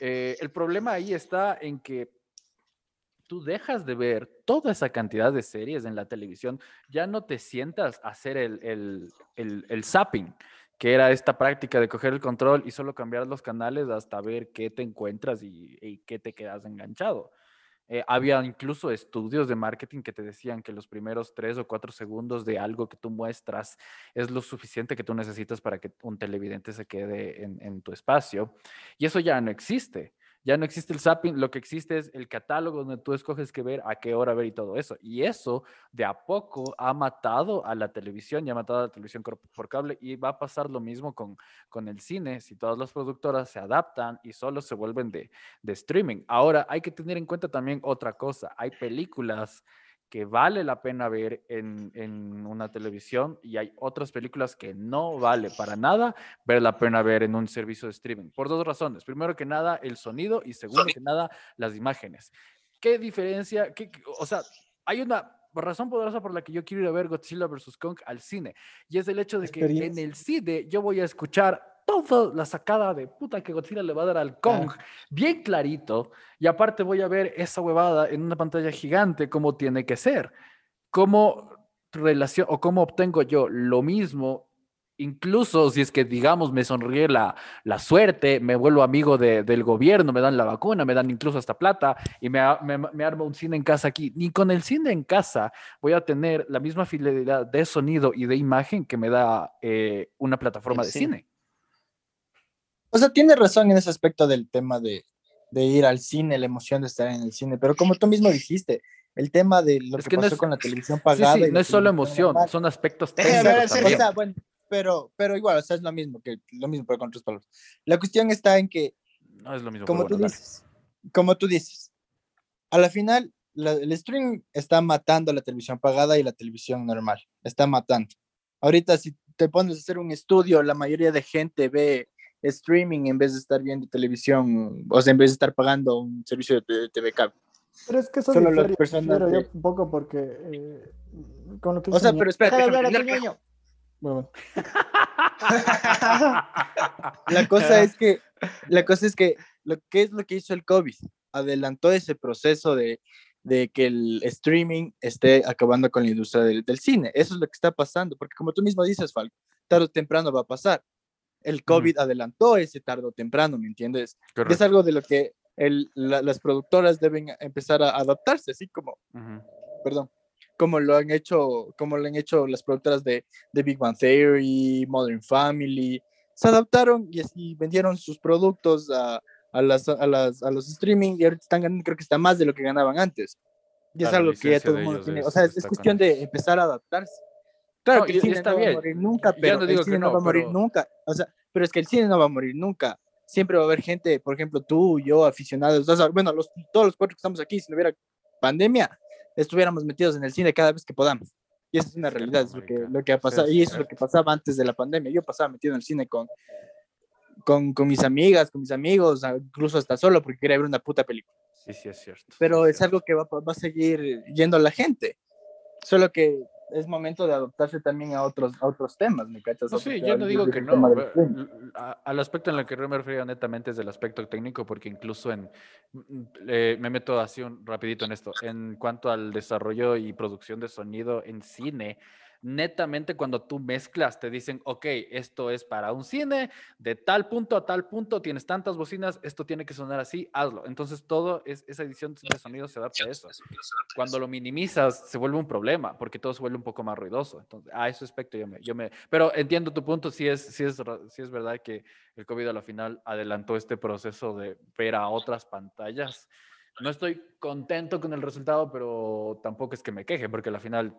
Eh, el problema ahí está en que tú dejas de ver toda esa cantidad de series en la televisión, ya no te sientas a hacer el, el, el, el zapping, que era esta práctica de coger el control y solo cambiar los canales hasta ver qué te encuentras y, y qué te quedas enganchado. Eh, había incluso estudios de marketing que te decían que los primeros tres o cuatro segundos de algo que tú muestras es lo suficiente que tú necesitas para que un televidente se quede en, en tu espacio. Y eso ya no existe. Ya no existe el zapping, lo que existe es el catálogo donde tú escoges qué ver, a qué hora ver y todo eso. Y eso de a poco ha matado a la televisión y ha matado a la televisión por cable y va a pasar lo mismo con, con el cine si todas las productoras se adaptan y solo se vuelven de, de streaming. Ahora hay que tener en cuenta también otra cosa. Hay películas que vale la pena ver en, en, una televisión y hay otras películas que no vale para nada ver la pena ver en un servicio de streaming. Por dos razones. Primero que nada, el sonido y segundo que nada, las imágenes. ¿Qué diferencia? Qué, o sea, hay una razón poderosa por la que yo quiero ir a ver Godzilla vs. Kong al cine. Y es el hecho de que en el cine yo voy a escuchar toda la sacada de puta que Godzilla le va a dar al Kong, bien clarito. Y aparte voy a ver esa huevada en una pantalla gigante como tiene que ser. Cómo relación o cómo obtengo yo lo mismo incluso si es que, digamos, me sonríe la, la suerte, me vuelvo amigo del gobierno, me dan la vacuna, me dan incluso hasta plata y me, me, armo un cine en casa aquí. Ni con el cine en casa voy a tener la misma fidelidad de sonido y de imagen que me da eh, una plataforma de cine. O sea, tiene razón en ese aspecto del tema de, de, ir al cine, la emoción de estar en el cine, pero como tú mismo dijiste, el tema de lo que, pasó con la televisión pagada. no es solo emoción, son aspectos técnicos. O sea, bueno, pero, pero igual, o sea, es lo mismo, que lo mismo, pero con otras palabras. La cuestión está en que, no es lo mismo, como tú dices, como tú dices, a la final, el stream está matando la televisión pagada y la televisión normal, está matando. Ahorita, si te pones a hacer un estudio, la mayoría de gente ve streaming en vez de estar viendo televisión, o sea, en vez de estar pagando un servicio de TV cable. Pero es que eso Solo las personas un poco porque eh, con lo que O sea, pero espera, la cosa es que, la cosa es que, lo que es lo que hizo el COVID, adelantó ese proceso de, de que el streaming esté acabando con la industria del, del, cine. Eso es lo que está pasando, porque como tú mismo dices, Falco, tarde o temprano va a pasar. El COVID adelantó ese tarde o temprano, ¿me entiendes? Es algo de lo que el, las productoras deben empezar a adaptarse, así como, perdón, como lo han hecho, como lo han hecho las productoras de, de Big Bang Theory, Modern Family, se adaptaron y así vendieron sus productos a, a, las, a, las, a los streaming y ahorita están ganando, creo que está más de lo que ganaban antes. Y es algo que ya todo el mundo tiene. O sea, es, cuestión de empezar a adaptarse. Claro que el cine no va a morir nunca, pero el cine no, va a morir nunca. O sea, pero es que el cine no va a morir nunca. Siempre va a haber gente, por ejemplo, tú, yo, aficionados. bueno, los, todos los cuatro que estamos aquí, si no hubiera pandemia, estuviéramos metidos en el cine cada vez que podamos. Y esa es una realidad, es lo que, lo que ha pasado. Y eso es lo que pasaba antes de la pandemia. Yo pasaba metido en el cine con, con, con mis amigas, con mis amigos, incluso hasta solo porque quería ver una puta película. Sí, sí, es cierto. Pero es, algo que va, va, a seguir yendo a la gente. Solo que es momento de adoptarse también a otros, a otros temas, ¿me cachas? sí, yo no digo que no. al aspecto en el que yo me refiero netamente es del aspecto técnico, porque incluso en, mm, eh, me meto así un rapidito en esto, en cuanto al desarrollo y producción de sonido en cine, netamente cuando tú mezclas, te dicen, ok, esto es para un cine, de tal punto a tal punto, tienes tantas bocinas, esto tiene que sonar así, hazlo. Entonces, todo es, esa edición de sonido se adapta a eso. Cuando lo minimizas, se vuelve un problema, porque todo se vuelve un poco más ruidoso. Entonces, a ese aspecto yo me, yo me... Pero entiendo tu punto, si es, si es, si es verdad que el COVID a la final adelantó este proceso de ver a otras pantallas. No estoy contento con el resultado, pero tampoco es que me queje, porque al final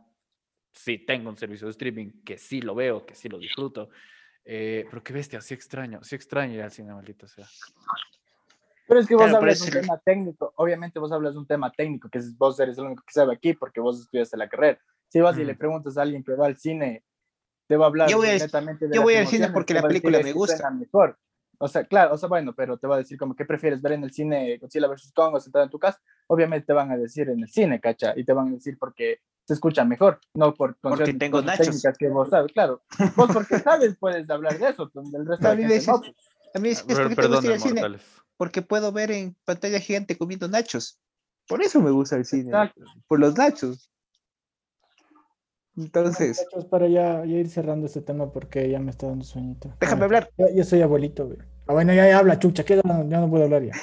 sí tengo un servicio de streaming, que sí lo veo, que sí lo disfruto. Eh, pero qué bestia, sí extraño, sí extraño ir al cine, maldito sea. Pero es que vos hablas de un tema técnico, obviamente vos hablas de un tema técnico, que vos eres el único que sabe aquí porque vos estudiaste la carrera. Si vas y le preguntas a alguien que va al cine, te va a hablar yo voy, netamente de Yo voy al cine porque la película me gusta. Mejor. O sea, claro, o sea, bueno, pero te va a decir como, ¿qué prefieres ver en el cine Godzilla vs. Kong o sentado en tu casa? Obviamente te van a decir en el cine, ¿cacha? Y te van a decir porque se escucha mejor, no por porque tengo nachos. que vos sabes, claro. Vos porque sabes puedes hablar de eso, el resto a mí me no. A mí es, es porque te gusta ir al cine, porque puedo ver en pantalla gigante comiendo nachos. Por eso me gusta el cine, por los nachos. Entonces. Nachos para ya, ya, ir cerrando este tema porque ya me está dando sueñito. Déjame hablar. Yo, soy abuelito, güey. Ah, bueno, ya, ya habla, chucha, que ya no puedo hablar ya.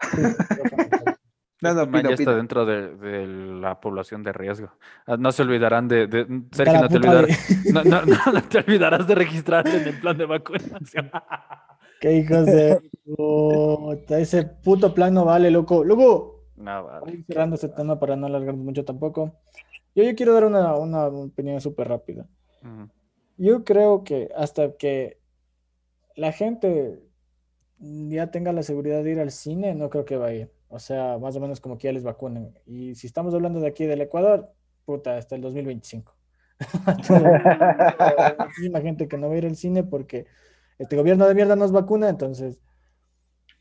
No, no, este ya está dentro de, la población de riesgo. Ah, no se olvidarán de. Sergio, no te, no, no, no, te olvidarás de registrarte en el plan de vacunación. Qué hijos de. ese puto plan no vale, loco. Loco. No, vale. cerrando este tema para no alargarnos mucho tampoco. Yo, yo quiero dar una, una opinión súper rápida. Yo creo que hasta que la gente ya tenga la seguridad de ir al cine, no creo que va a ir. O sea, más o menos como que ya les vacunen. Y si estamos hablando de aquí del Ecuador, puta, hasta el 2025. Muchísima gente que no va a ir al cine porque este gobierno de mierda nos vacuna, entonces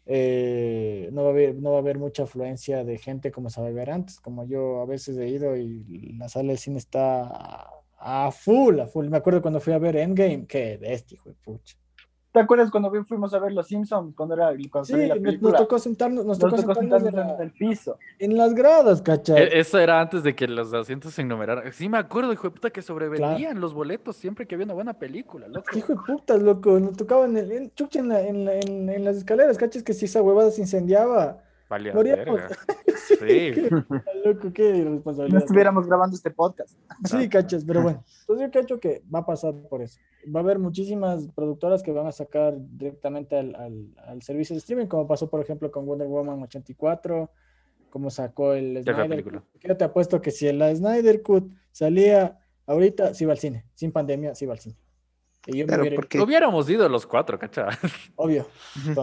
eh, no, va a haber, no va a haber mucha afluencia de gente como se va a ver antes. Como yo a veces he ido y la sala de cine está a, full, a full. Me acuerdo cuando fui a ver Endgame, que de este hijo de pucha. ¿Te acuerdas cuando fuimos a ver Los Simpsons? Cuando era cuando sí, la película? nos tocó sentarnos, nos, tocó, sentarnos, en, el piso. En las gradas, ¿cachai? E, eso era antes de que los asientos se enumeraran. Sí, me acuerdo, hijo de puta, que sobrevendían los boletos siempre que había una buena película, loco. Hijo de puta, loco, nos tocaba en, el, en, en, en, en, las escaleras, ¿cachai? Que si esa huevada se incendiaba, Verga. sí. loco, qué irresponsabilidad. No estuviéramos grabando este podcast. Sí, cachas, pero bueno. Entonces yo cacho que va a pasar por eso. Va a haber muchísimas productoras que van a sacar directamente al, al, al servicio de streaming, como pasó, por ejemplo, con Wonder Woman 84, como sacó el Snyder Cut. Yo te apuesto que si el Snyder Cut salía ahorita, sí va al cine. Sin pandemia, sí va al cine. Y yo porque... Hubiéramos ido los cuatro, ¿cachai? Obvio.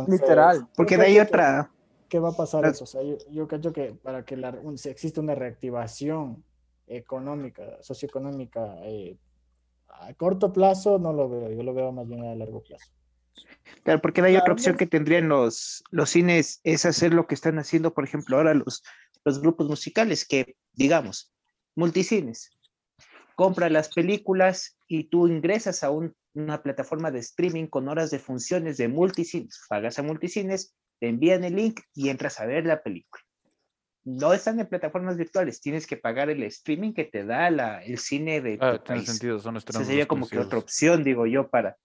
Literal. Porque de ahí otra ¿qué va a pasar eso? O sea, yo, creo que para que la, exista una reactivación económica, socioeconómica eh, a corto plazo, no lo veo, yo lo veo más bien a largo plazo. Claro, porque hay otra opción que tendrían los, los cines, es hacer lo que están haciendo, por ejemplo, ahora los, los grupos musicales, que digamos, multicines, compra las películas y tú ingresas a una plataforma de streaming con horas de funciones de multicines, pagas a multicines te envían el link y entras a ver la película. No están en plataformas virtuales, tienes que pagar el streaming que te da la, el cine de ah, tiene sentido, son sería como que otra opción, digo yo, para...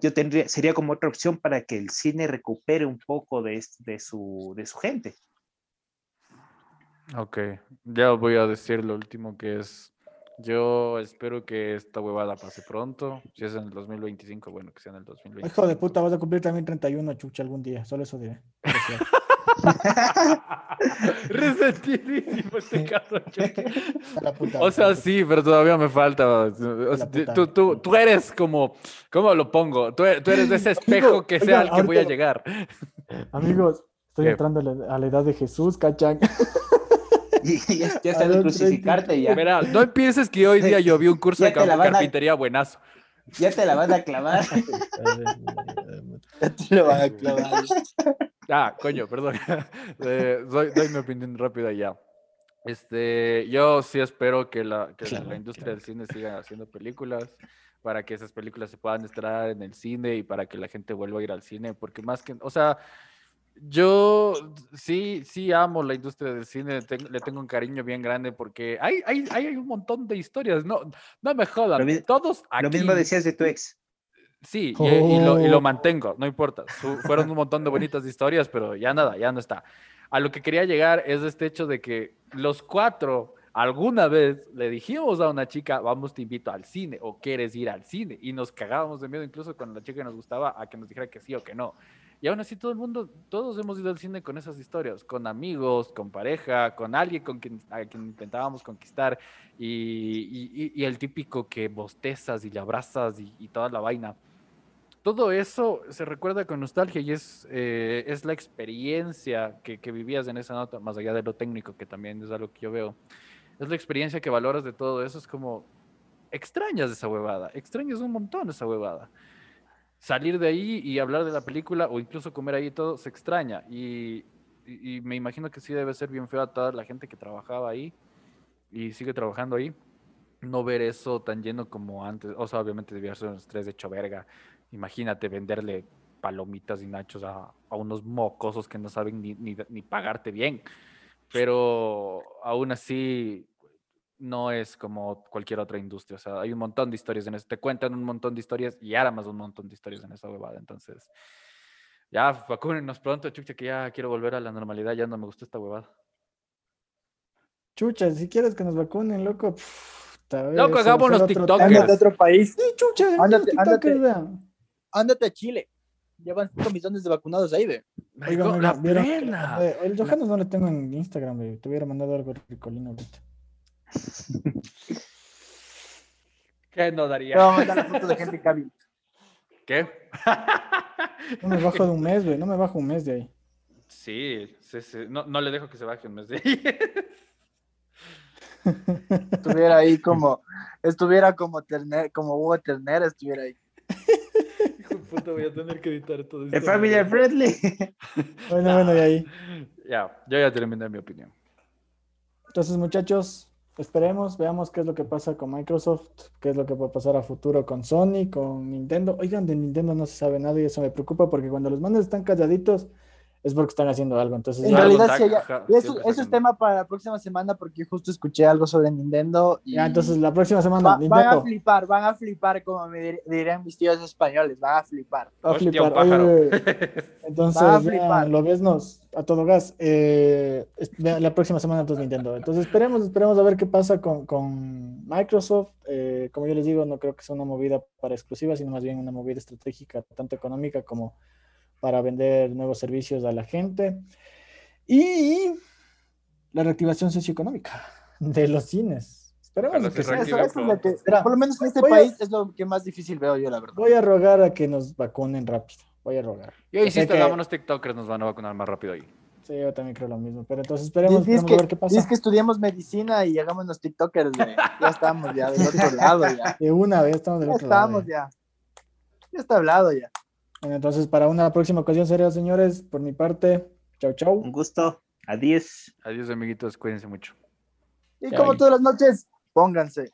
Yo tendría, sería como otra opción para que el cine recupere un poco de, de, su, de su gente. Ok, ya voy a decir lo último que es yo espero que esta huevada pase pronto. Si es en el 2025, bueno, que sea en el 2025. Hijo de puta, vas a cumplir también 31, chucha, algún día. Solo eso diré. Resentidísimo este caso, O sea, sí, pero todavía me falta. tú, tú, tú, eres como, ¿cómo lo pongo? Tú eres, tú eres de ese espejo que sea al que voy a llegar. Amigos, estoy entrando a la edad de Jesús, cachan. Y ya, está de crucificarte ya. Mira, no pienses que hoy día yo vi un curso de carpintería buenazo. Ya te la van a clavar. ya te lo van a clavar. Ah, coño, perdón. Eh, doy, mi opinión rápida ya. Este, yo sí espero que, la, que la industria del cine siga haciendo películas para que esas películas se puedan estrenar en el cine y para que la gente vuelva a ir al cine, porque más que, o sea, yo sí, sí amo la industria del cine, le tengo un cariño bien grande porque hay, hay, hay un montón de historias, no, no me jodan, todos aquí... Lo mismo decías de tu ex. Sí, y, lo, y, lo, mantengo, no importa. fueron un montón de bonitas historias, pero ya nada, ya no está. A lo que quería llegar es este hecho de que los cuatro alguna vez le dijimos a una chica, vamos, te invito al cine, o quieres ir al cine, y nos cagábamos de miedo incluso cuando la chica nos gustaba a que nos dijera que sí o que no. Y aún así todo el mundo, todos hemos ido al cine con esas historias, con amigos, con pareja, con alguien con quien, a quien intentábamos conquistar y, y, el típico que bostezas y le abrazas y, toda la vaina. Todo eso se recuerda con nostalgia y es, eh, es la experiencia que, que vivías en esa nota, más allá de lo técnico, que también es algo que yo veo. Es la experiencia que valoras de todo eso, es como extrañas esa huevada, extrañas un montón esa huevada salir de ahí y hablar de la película o incluso comer ahí todo se extraña. Y, me imagino que sí debe ser bien feo a toda la gente que trabajaba ahí y sigue trabajando ahí. No ver eso tan lleno como antes. O sea, obviamente debía ser un estrés de hecho verga. Imagínate venderle palomitas y nachos a, unos mocosos que no saben ni, ni pagarte bien. Pero aún así, no es como cualquier otra industria. O sea, hay un montón de historias en eso. Te cuentan un montón de historias y ahora más un montón de historias en esa huevada. Entonces, ya, vacúnenos pronto, chucha, que ya quiero volver a la normalidad. Ya no me gusta esta huevada. Chucha, si quieres que nos vacunen, loco. loco, hagamos los TikTokers. de otro país. Sí, chucha, ándate, ándate, a Chile. Llevan 5 millones de vacunados ahí, ve. Oigan, la pena. el Johannes no le tengo en Instagram, ve. Te hubiera mandado algo ricolino ahorita. ¿Qué no daría? No, la foto de gente Cavill. ¿Qué? No me bajo de un mes, güey. No me bajo un mes de ahí. Sí, sí, sí. No, no le dejo que se baje un mes de ahí. estuviera ahí como, estuviera como Terner, como Hugo Terner, estuviera ahí. Puta, voy a tener que editar todo esto. El family friendly. bueno, bueno, y ahí. Ya, yo ya terminé mi opinión. Entonces, muchachos, esperemos, veamos qué es lo que pasa con Microsoft, qué es lo que puede pasar a futuro con Sony, con Nintendo. Oigan, de Nintendo no se sabe nada y eso me preocupa porque cuando los mandos están calladitos es porque están haciendo algo. Entonces, en realidad, sí, eso, eso es tema para la próxima semana porque justo escuché algo sobre Nintendo. Y ya, entonces la próxima semana. Nintendo. Van a flipar, van a flipar, como me dirían mis tíos españoles, van a flipar. Va a flipar. Oye, entonces, a flipar. lo ves a todo gas. Eh, la próxima semana, entonces Nintendo. Entonces, esperemos, esperemos a ver qué pasa con, con Microsoft. Eh, como yo les digo, no creo que sea una movida para exclusivas, sino más bien una movida estratégica, tanto económica como para vender nuevos servicios a la gente. Y la reactivación socioeconómica de los cines. Esperemos que sea. Eso, lo que, por lo menos en este país es lo que más difícil veo yo, la verdad. Voy a rogar a que nos vacunen rápido. Voy a rogar. Yo insisto, que... los TikTokers nos van a vacunar más rápido ahí. Sí, yo también creo lo mismo. Pero entonces esperemos, que, a ver qué pasa. Es que estudiamos medicina y hagamos los TikTokers, Ya estamos ya del otro lado, ya. De una vez estamos del ya otro estamos, lado. Ya. ya está hablado ya. Bueno, entonces, para una próxima ocasión sería, señores, por mi parte, chau, chau. Un gusto. Adiós. Adiós, amiguitos. Cuídense mucho. Y como todas las noches, pónganse.